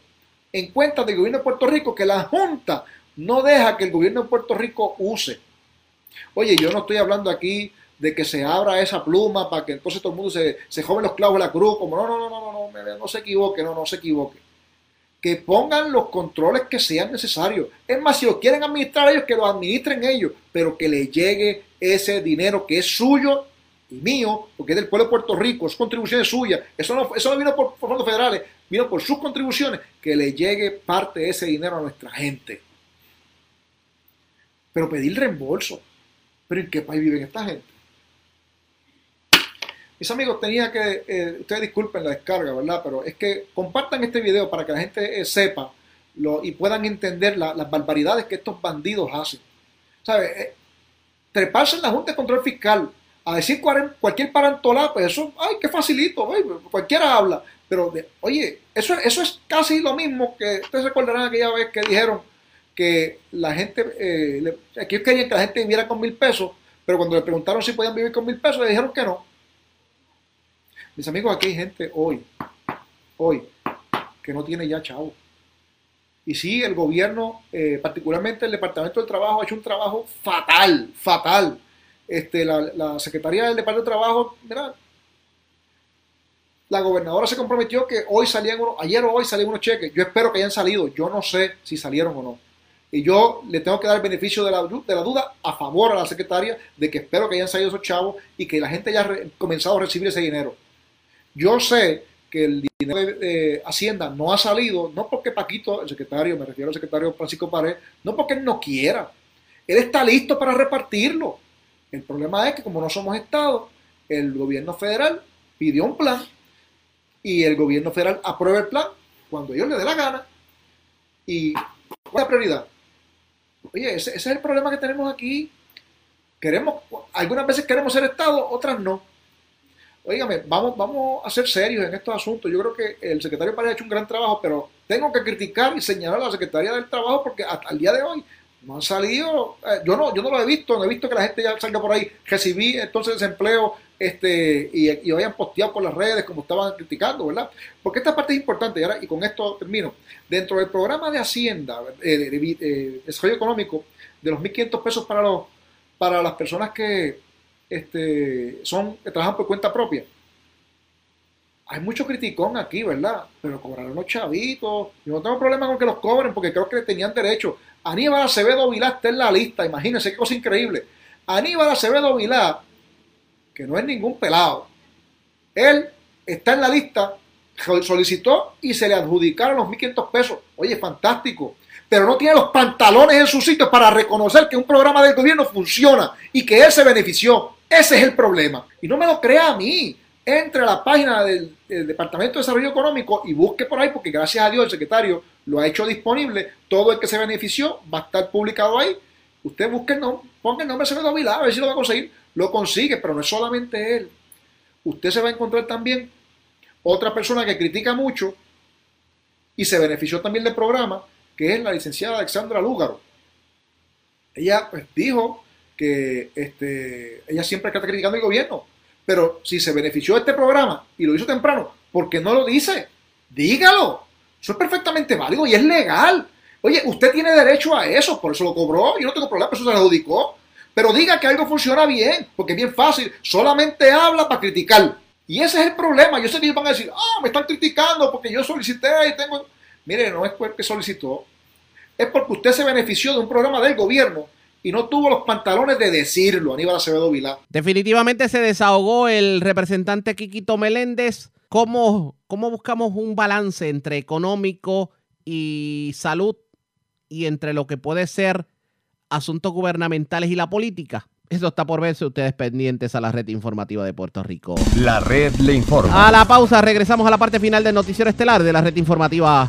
en cuentas del gobierno de Puerto Rico que la Junta no deja que el gobierno de Puerto Rico use. Oye, yo no estoy hablando aquí de que se abra esa pluma para que entonces todo el mundo se, se joven los clavos de la cruz, como no, no, no, no, no, no, no se equivoque, no, no se equivoque. Que pongan los controles que sean necesarios. Es más, si lo quieren administrar ellos, que lo administren ellos, pero que le llegue ese dinero que es suyo mío, porque es del pueblo de Puerto Rico, es contribuciones suyas. Eso no, eso no vino por, fondos federales, vino por sus contribuciones, que le llegue parte de ese dinero a nuestra gente. Pero pedir reembolso. ¿Pero en qué país viven esta gente? Mis amigos, tenía que, eh, ustedes disculpen la descarga, ¿verdad? Pero es que compartan este video para que la gente eh, sepa lo, y puedan entender la- las barbaridades que estos bandidos hacen. ¿Sabes? Eh, treparse en la Junta de Control Fiscal a decir cualquier parantolá, pues eso, ay, qué facilito, cualquiera habla. Pero, oye, eso, eso es casi lo mismo que ustedes recordarán aquella vez que dijeron que la gente, eh, ellos querían que la gente viviera con mil pesos, pero cuando le preguntaron si podían vivir con mil pesos, le dijeron que no. Mis amigos, aquí hay gente hoy, hoy, que no tiene ya chavo. Y sí, el gobierno, eh, particularmente el Departamento del Trabajo, ha hecho un trabajo fatal, fatal. Este, la, la Secretaría del Departamento del Trabajo, mira, la gobernadora se comprometió que hoy salían unos, ayer o hoy salían unos cheques. Yo espero que hayan salido. Yo no sé si salieron o no. Y yo le tengo que dar el beneficio de la, de la duda a favor a la secretaria de que espero que hayan salido esos chavos y que la gente haya re- comenzado a recibir ese dinero. Yo sé que el dinero de, de Hacienda no ha salido, no porque Paquito, el secretario, me refiero al secretario Francisco Pared, no porque él no quiera. Él está listo para repartirlo. El problema es que como no somos Estado, el gobierno federal pidió un plan y el gobierno federal aprueba el plan cuando ellos le dé la gana. ¿Y cuál es la prioridad? Oye, ese, ese es el problema que tenemos aquí. Queremos, algunas veces queremos ser Estado, otras no. Oígame, vamos, vamos a ser serios en estos asuntos. Yo creo que el secretario Pareja ha hecho un gran trabajo, pero tengo que criticar y señalar a la Secretaría del Trabajo porque hasta el día de hoy no han salido, eh, yo no, yo no lo he visto, no he visto que la gente ya salga por ahí, recibí entonces desempleo este, y, y vayan posteado por las redes como estaban criticando, ¿verdad? Porque esta parte es importante y, ahora, y con esto termino. Dentro del programa de Hacienda, eh, de, de- desarrollo económico, de los 1.500 pesos para, los, para las personas que este, son, que trabajan por cuenta propia, hay mucho criticón aquí, ¿verdad? Pero cobrarán los chavitos. Yo no tengo problema con que los cobren porque creo que tenían derecho. Aníbal Acevedo Vilá está en la lista, imagínense qué cosa increíble. Aníbal Acevedo Vilá, que no es ningún pelado, él está en la lista, sol- solicitó y se le adjudicaron los 1.500 pesos. Oye, fantástico. Pero no tiene los pantalones en su sitio para reconocer que un programa del gobierno funciona y que él se benefició. Ese es el problema. Y no me lo crea a mí. Entre a la página del, Departamento de Desarrollo Económico y busque por ahí, porque gracias a Dios el secretario lo ha hecho disponible. Todo el que se benefició va a estar publicado ahí. Usted busque el nombre, ponga el nombre de Acevedo Vilá, a ver si lo va a conseguir. Lo consigue, pero no es solamente él. Usted se va a encontrar también otra persona que critica mucho y se benefició también del programa, que es la licenciada Alexandra Lúgaro. Ella pues, dijo que este, ella siempre está criticando el gobierno, pero si se benefició de este programa y lo hizo temprano, ¿por qué no lo dice? Dígalo. Eso es perfectamente válido y es legal. Oye, usted tiene derecho a eso, por eso lo cobró, yo no tengo problema, eso se lo adjudicó. Pero diga que algo funciona bien, porque es bien fácil. Solamente habla para criticar. Y ese es el problema. Yo sé que ellos van a decir, ah, me están criticando porque yo solicité y tengo... Mire, no es porque solicitó. Es porque usted se benefició de un programa del gobierno y no tuvo los pantalones de decirlo, Aníbal Acevedo Vilá. Definitivamente se desahogó el representante Quiquito Meléndez. ¿Cómo, ¿Cómo buscamos un balance entre económico y salud y entre lo que puede ser asuntos gubernamentales y la política? Eso está por verse ustedes pendientes a la red informativa de Puerto Rico. La red le informa. A la pausa, regresamos a la parte final del noticiero estelar de la red informativa.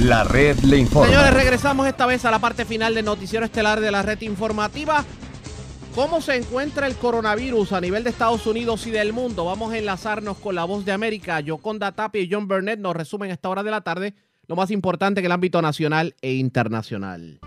La red le informa. Señores, regresamos esta vez a la parte final del noticiero estelar de la red informativa. ¿Cómo se encuentra el coronavirus a nivel de Estados Unidos y del mundo? Vamos a enlazarnos con la voz de América. Yoconda Tapia y John Burnett nos resumen a esta hora de la tarde lo más importante en el ámbito nacional e internacional.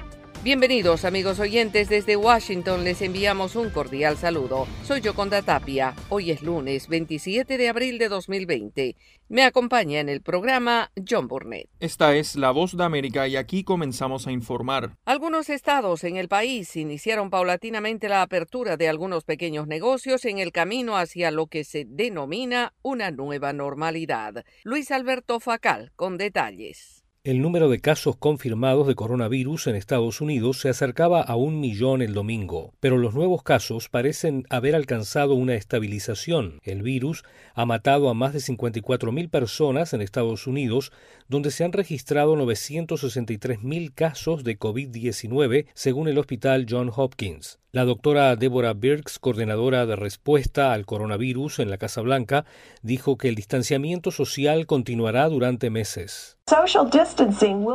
Bienvenidos amigos oyentes desde Washington, les enviamos un cordial saludo. Soy Yoconda Tapia, hoy es lunes 27 de abril de 2020. Me acompaña en el programa John Burnett. Esta es La Voz de América y aquí comenzamos a informar. Algunos estados en el país iniciaron paulatinamente la apertura de algunos pequeños negocios en el camino hacia lo que se denomina una nueva normalidad. Luis Alberto Facal con detalles. El número de casos confirmados de coronavirus en Estados Unidos se acercaba a un millón el domingo, pero los nuevos casos parecen haber alcanzado una estabilización. El virus ha matado a más de 54.000 personas en Estados Unidos, donde se han registrado 963.000 casos de COVID-19, según el hospital John Hopkins. La doctora Deborah Birx, coordinadora de respuesta al coronavirus en la Casa Blanca, dijo que el distanciamiento social continuará durante meses.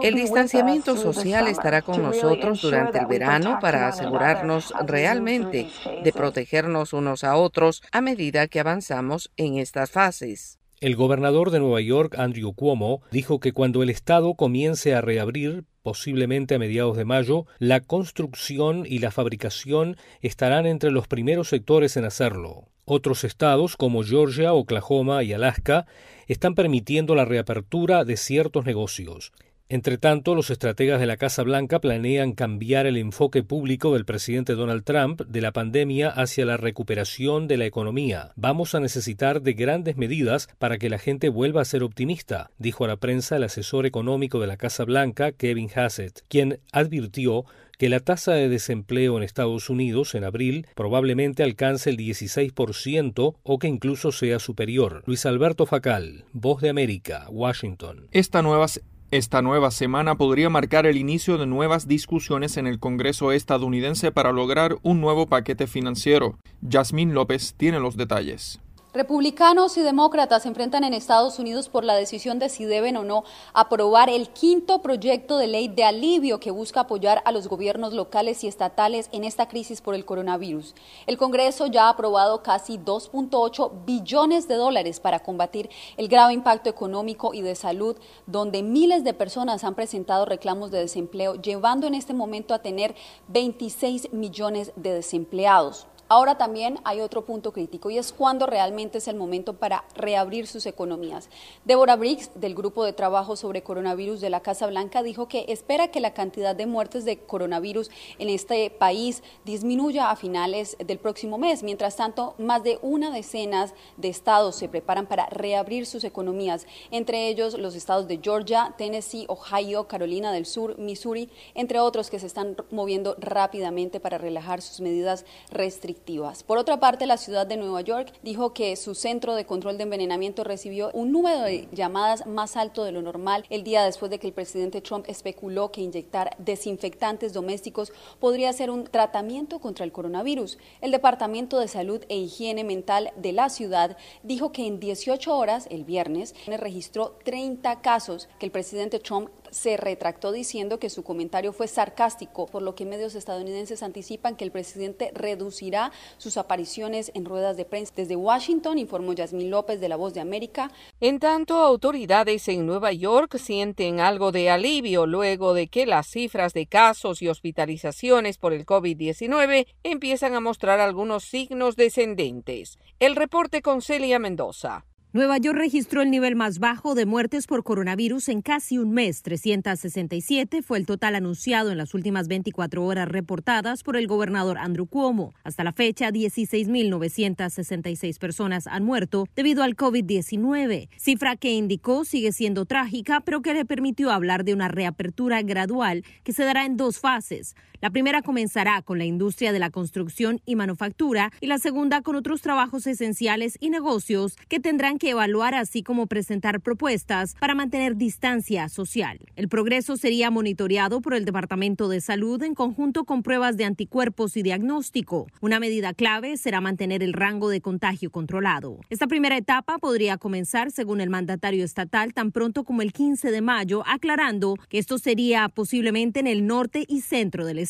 El distanciamiento social estará con nosotros durante el verano para asegurarnos realmente de protegernos unos a otros a medida que avanzamos en estas fases. El gobernador de Nueva York, Andrew Cuomo, dijo que cuando el Estado comience a reabrir, posiblemente a mediados de mayo, la construcción y la fabricación estarán entre los primeros sectores en hacerlo. Otros estados como Georgia, Oklahoma y Alaska están permitiendo la reapertura de ciertos negocios. Entre tanto, los estrategas de la Casa Blanca planean cambiar el enfoque público del presidente Donald Trump de la pandemia hacia la recuperación de la economía. Vamos a necesitar de grandes medidas para que la gente vuelva a ser optimista, dijo a la prensa el asesor económico de la Casa Blanca, Kevin Hassett, quien advirtió que la tasa de desempleo en Estados Unidos en abril probablemente alcance el 16% o que incluso sea superior. Luis Alberto Facal, Voz de América, Washington. Esta nueva esta nueva semana podría marcar el inicio de nuevas discusiones en el Congreso estadounidense para lograr un nuevo paquete financiero. Yasmín López tiene los detalles. Republicanos y demócratas se enfrentan en Estados Unidos por la decisión de si deben o no aprobar el quinto proyecto de ley de alivio que busca apoyar a los gobiernos locales y estatales en esta crisis por el coronavirus. El Congreso ya ha aprobado casi 2.8 billones de dólares para combatir el grave impacto económico y de salud, donde miles de personas han presentado reclamos de desempleo, llevando en este momento a tener 26 millones de desempleados. Ahora también hay otro punto crítico y es cuando realmente es el momento para reabrir sus economías. Deborah Briggs, del Grupo de Trabajo sobre Coronavirus de la Casa Blanca, dijo que espera que la cantidad de muertes de coronavirus en este país disminuya a finales del próximo mes. Mientras tanto, más de una decena de estados se preparan para reabrir sus economías, entre ellos los estados de Georgia, Tennessee, Ohio, Carolina del Sur, Missouri, entre otros que se están moviendo rápidamente para relajar sus medidas restrictivas por otra parte, la ciudad de Nueva York dijo que su centro de control de envenenamiento recibió un número de llamadas más alto de lo normal el día después de que el presidente Trump especuló que inyectar desinfectantes domésticos podría ser un tratamiento contra el coronavirus. El Departamento de Salud e Higiene Mental de la ciudad dijo que en 18 horas, el viernes, registró 30 casos que el presidente Trump se retractó diciendo que su comentario fue sarcástico, por lo que medios estadounidenses anticipan que el presidente reducirá sus apariciones en ruedas de prensa. Desde Washington informó Yasmín López de La Voz de América. En tanto, autoridades en Nueva York sienten algo de alivio luego de que las cifras de casos y hospitalizaciones por el COVID-19 empiezan a mostrar algunos signos descendentes. El reporte con Celia Mendoza. Nueva York registró el nivel más bajo de muertes por coronavirus en casi un mes. 367 fue el total anunciado en las últimas 24 horas reportadas por el gobernador Andrew Cuomo. Hasta la fecha, 16.966 personas han muerto debido al COVID-19, cifra que indicó sigue siendo trágica, pero que le permitió hablar de una reapertura gradual que se dará en dos fases. La primera comenzará con la industria de la construcción y manufactura y la segunda con otros trabajos esenciales y negocios que tendrán que evaluar así como presentar propuestas para mantener distancia social. El progreso sería monitoreado por el Departamento de Salud en conjunto con pruebas de anticuerpos y diagnóstico. Una medida clave será mantener el rango de contagio controlado. Esta primera etapa podría comenzar, según el mandatario estatal, tan pronto como el 15 de mayo, aclarando que esto sería posiblemente en el norte y centro del estado.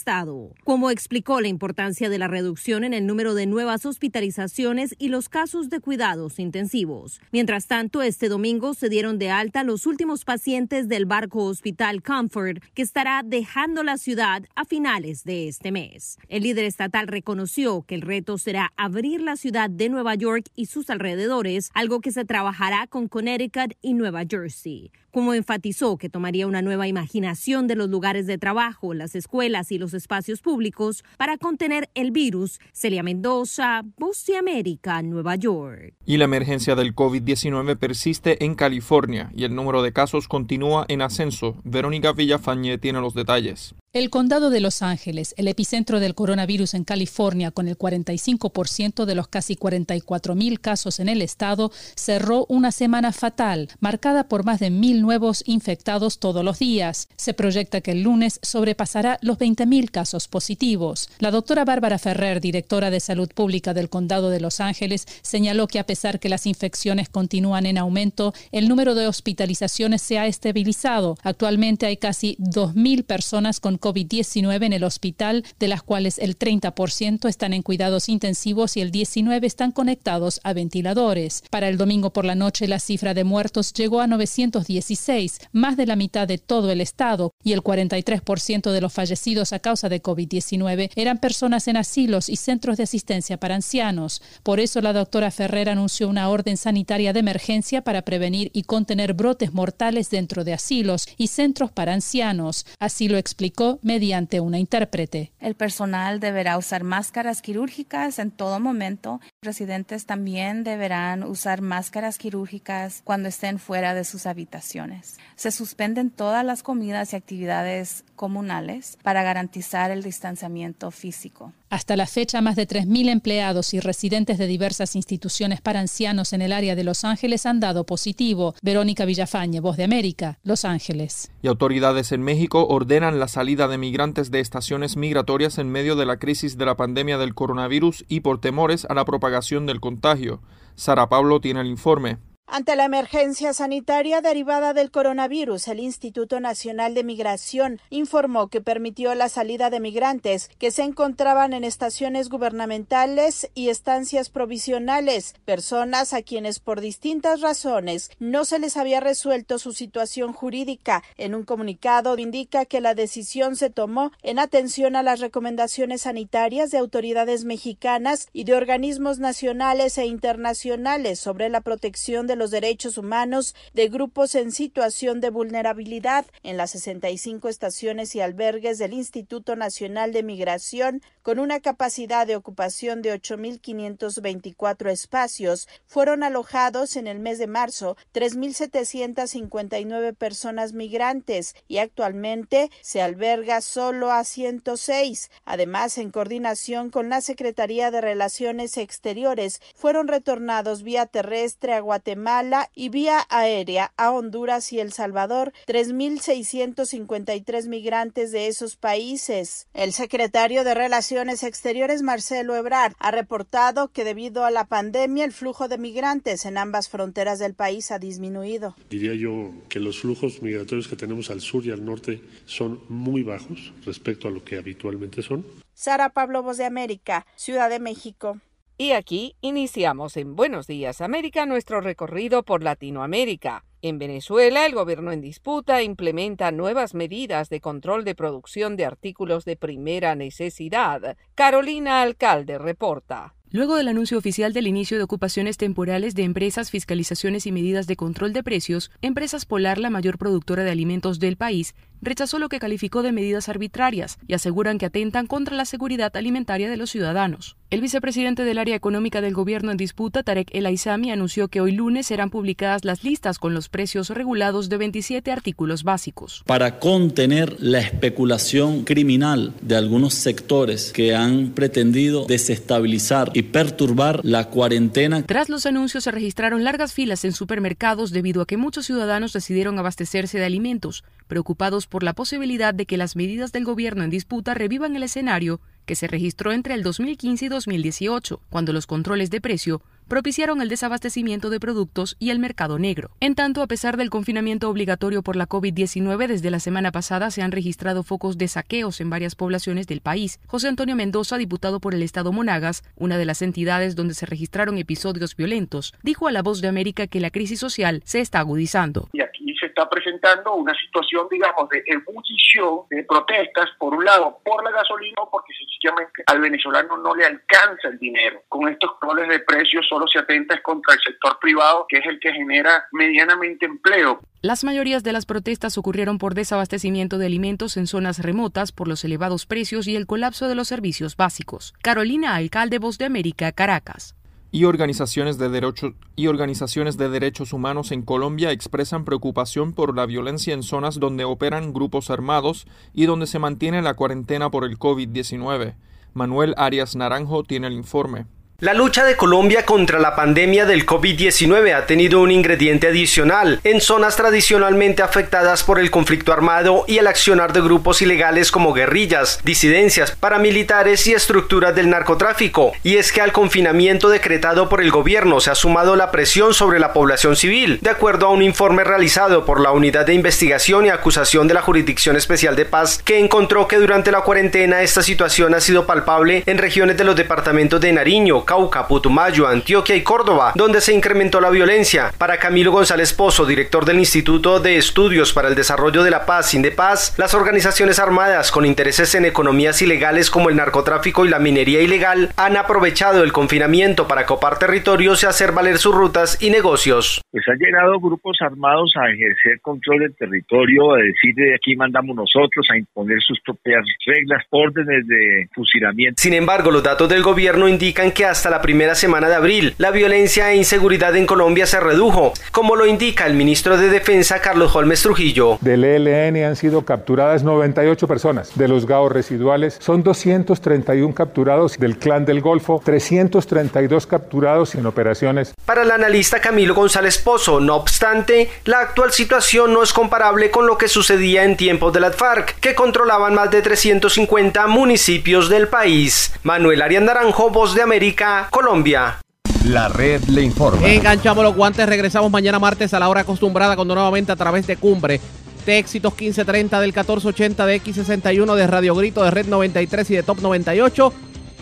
Como explicó la importancia de la reducción en el número de nuevas hospitalizaciones y los casos de cuidados intensivos. Mientras tanto, este domingo se dieron de alta los últimos pacientes del barco hospital Comfort, que estará dejando la ciudad a finales de este mes. El líder estatal reconoció que el reto será abrir la ciudad de Nueva York y sus alrededores, algo que se trabajará con Connecticut y Nueva Jersey. Como enfatizó que tomaría una nueva imaginación de los lugares de trabajo, las escuelas y los espacios públicos para contener el virus, Celia Mendoza, Voz de América, Nueva York. Y la emergencia del COVID-19 persiste en California y el número de casos continúa en ascenso. Verónica Villafañe tiene los detalles. El condado de Los Ángeles, el epicentro del coronavirus en California, con el 45% de los casi 44 mil casos en el estado, cerró una semana fatal, marcada por más de mil nuevos infectados todos los días. Se proyecta que el lunes sobrepasará los 20 mil casos positivos. La doctora Bárbara Ferrer, directora de salud pública del condado de Los Ángeles, señaló que a pesar que las infecciones continúan en aumento, el número de hospitalizaciones se ha estabilizado. Actualmente hay casi 2.000 personas con COVID-19 en el hospital, de las cuales el 30% están en cuidados intensivos y el 19% están conectados a ventiladores. Para el domingo por la noche, la cifra de muertos llegó a 916, más de la mitad de todo el estado, y el 43% de los fallecidos a causa de COVID-19 eran personas en asilos y centros de asistencia para ancianos. Por eso, la doctora Ferrer anunció una orden sanitaria de emergencia para prevenir y contener brotes mortales dentro de asilos y centros para ancianos. Así lo explicó mediante una intérprete. El personal deberá usar máscaras quirúrgicas en todo momento. Residentes también deberán usar máscaras quirúrgicas cuando estén fuera de sus habitaciones. Se suspenden todas las comidas y actividades comunales para garantizar el distanciamiento físico. Hasta la fecha, más de 3.000 empleados y residentes de diversas instituciones para ancianos en el área de Los Ángeles han dado positivo. Verónica Villafañe, Voz de América, Los Ángeles. Y autoridades en México ordenan la salida de migrantes de estaciones migratorias en medio de la crisis de la pandemia del coronavirus y por temores a la propagación del contagio. Sara Pablo tiene el informe. Ante la emergencia sanitaria derivada del coronavirus, el Instituto Nacional de Migración informó que permitió la salida de migrantes que se encontraban en estaciones gubernamentales y estancias provisionales, personas a quienes por distintas razones no se les había resuelto su situación jurídica. En un comunicado indica que la decisión se tomó en atención a las recomendaciones sanitarias de autoridades mexicanas y de organismos nacionales e internacionales sobre la protección de los derechos humanos de grupos en situación de vulnerabilidad en las 65 estaciones y albergues del Instituto Nacional de Migración, con una capacidad de ocupación de 8.524 espacios, fueron alojados en el mes de marzo 3.759 personas migrantes y actualmente se alberga solo a 106. Además, en coordinación con la Secretaría de Relaciones Exteriores, fueron retornados vía terrestre a Guatemala y vía aérea a Honduras y El Salvador 3.653 migrantes de esos países. El secretario de Relaciones Exteriores, Marcelo Ebrard, ha reportado que debido a la pandemia el flujo de migrantes en ambas fronteras del país ha disminuido. Diría yo que los flujos migratorios que tenemos al sur y al norte son muy bajos respecto a lo que habitualmente son. Sara Pablo, Voz de América, Ciudad de México. Y aquí iniciamos en Buenos Días América nuestro recorrido por Latinoamérica. En Venezuela, el gobierno en disputa implementa nuevas medidas de control de producción de artículos de primera necesidad. Carolina Alcalde reporta. Luego del anuncio oficial del inicio de ocupaciones temporales de empresas, fiscalizaciones y medidas de control de precios, Empresas Polar, la mayor productora de alimentos del país, rechazó lo que calificó de medidas arbitrarias y aseguran que atentan contra la seguridad alimentaria de los ciudadanos. El vicepresidente del área económica del gobierno en disputa, Tarek El Aizami, anunció que hoy lunes serán publicadas las listas con los precios regulados de 27 artículos básicos. Para contener la especulación criminal de algunos sectores que han pretendido desestabilizar y perturbar la cuarentena. Tras los anuncios se registraron largas filas en supermercados debido a que muchos ciudadanos decidieron abastecerse de alimentos, preocupados por la posibilidad de que las medidas del gobierno en disputa revivan el escenario que se registró entre el 2015 y 2018, cuando los controles de precio propiciaron el desabastecimiento de productos y el mercado negro. En tanto, a pesar del confinamiento obligatorio por la COVID-19, desde la semana pasada se han registrado focos de saqueos en varias poblaciones del país. José Antonio Mendoza, diputado por el estado Monagas, una de las entidades donde se registraron episodios violentos, dijo a La Voz de América que la crisis social se está agudizando. Y aquí se está presentando una situación, digamos, de ebullición de protestas, por un lado, por la gasolina, porque sencillamente al venezolano no le alcanza el dinero. Con estos controles de precios solo se atenta contra el sector privado, que es el que genera medianamente empleo. Las mayorías de las protestas ocurrieron por desabastecimiento de alimentos en zonas remotas por los elevados precios y el colapso de los servicios básicos. Carolina, alcalde Voz de América, Caracas y organizaciones de derechos y organizaciones de derechos humanos en Colombia expresan preocupación por la violencia en zonas donde operan grupos armados y donde se mantiene la cuarentena por el COVID-19. Manuel Arias Naranjo tiene el informe. La lucha de Colombia contra la pandemia del COVID-19 ha tenido un ingrediente adicional en zonas tradicionalmente afectadas por el conflicto armado y el accionar de grupos ilegales como guerrillas, disidencias, paramilitares y estructuras del narcotráfico. Y es que al confinamiento decretado por el gobierno se ha sumado la presión sobre la población civil, de acuerdo a un informe realizado por la Unidad de Investigación y Acusación de la Jurisdicción Especial de Paz, que encontró que durante la cuarentena esta situación ha sido palpable en regiones de los departamentos de Nariño, Cauca, Putumayo, Antioquia y Córdoba, donde se incrementó la violencia. Para Camilo González Pozo, director del Instituto de Estudios para el Desarrollo de la Paz, Indepaz, las organizaciones armadas con intereses en economías ilegales como el narcotráfico y la minería ilegal han aprovechado el confinamiento para copar territorios y hacer valer sus rutas y negocios. Pues han llegado grupos armados a ejercer control del territorio, a decir de aquí mandamos nosotros, a imponer sus propias reglas, órdenes de fusilamiento. Sin embargo, los datos del gobierno indican que hasta la primera semana de abril, la violencia e inseguridad en Colombia se redujo, como lo indica el ministro de Defensa Carlos Holmes Trujillo. Del ELN han sido capturadas 98 personas. De los GAO residuales son 231 capturados del Clan del Golfo, 332 capturados en operaciones. Para el analista Camilo González Pozo, no obstante, la actual situación no es comparable con lo que sucedía en tiempos de la FARC, que controlaban más de 350 municipios del país. Manuel Arias Naranjo, Voz de América, Colombia. La red le informa. Enganchamos los guantes, regresamos mañana martes a la hora acostumbrada cuando nuevamente a través de Cumbre de Éxitos 1530 del 1480 de X61 de Radio Grito de Red 93 y de Top 98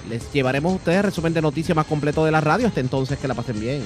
les llevaremos a ustedes resumen de noticias más completo de la radio. Hasta entonces que la pasen bien.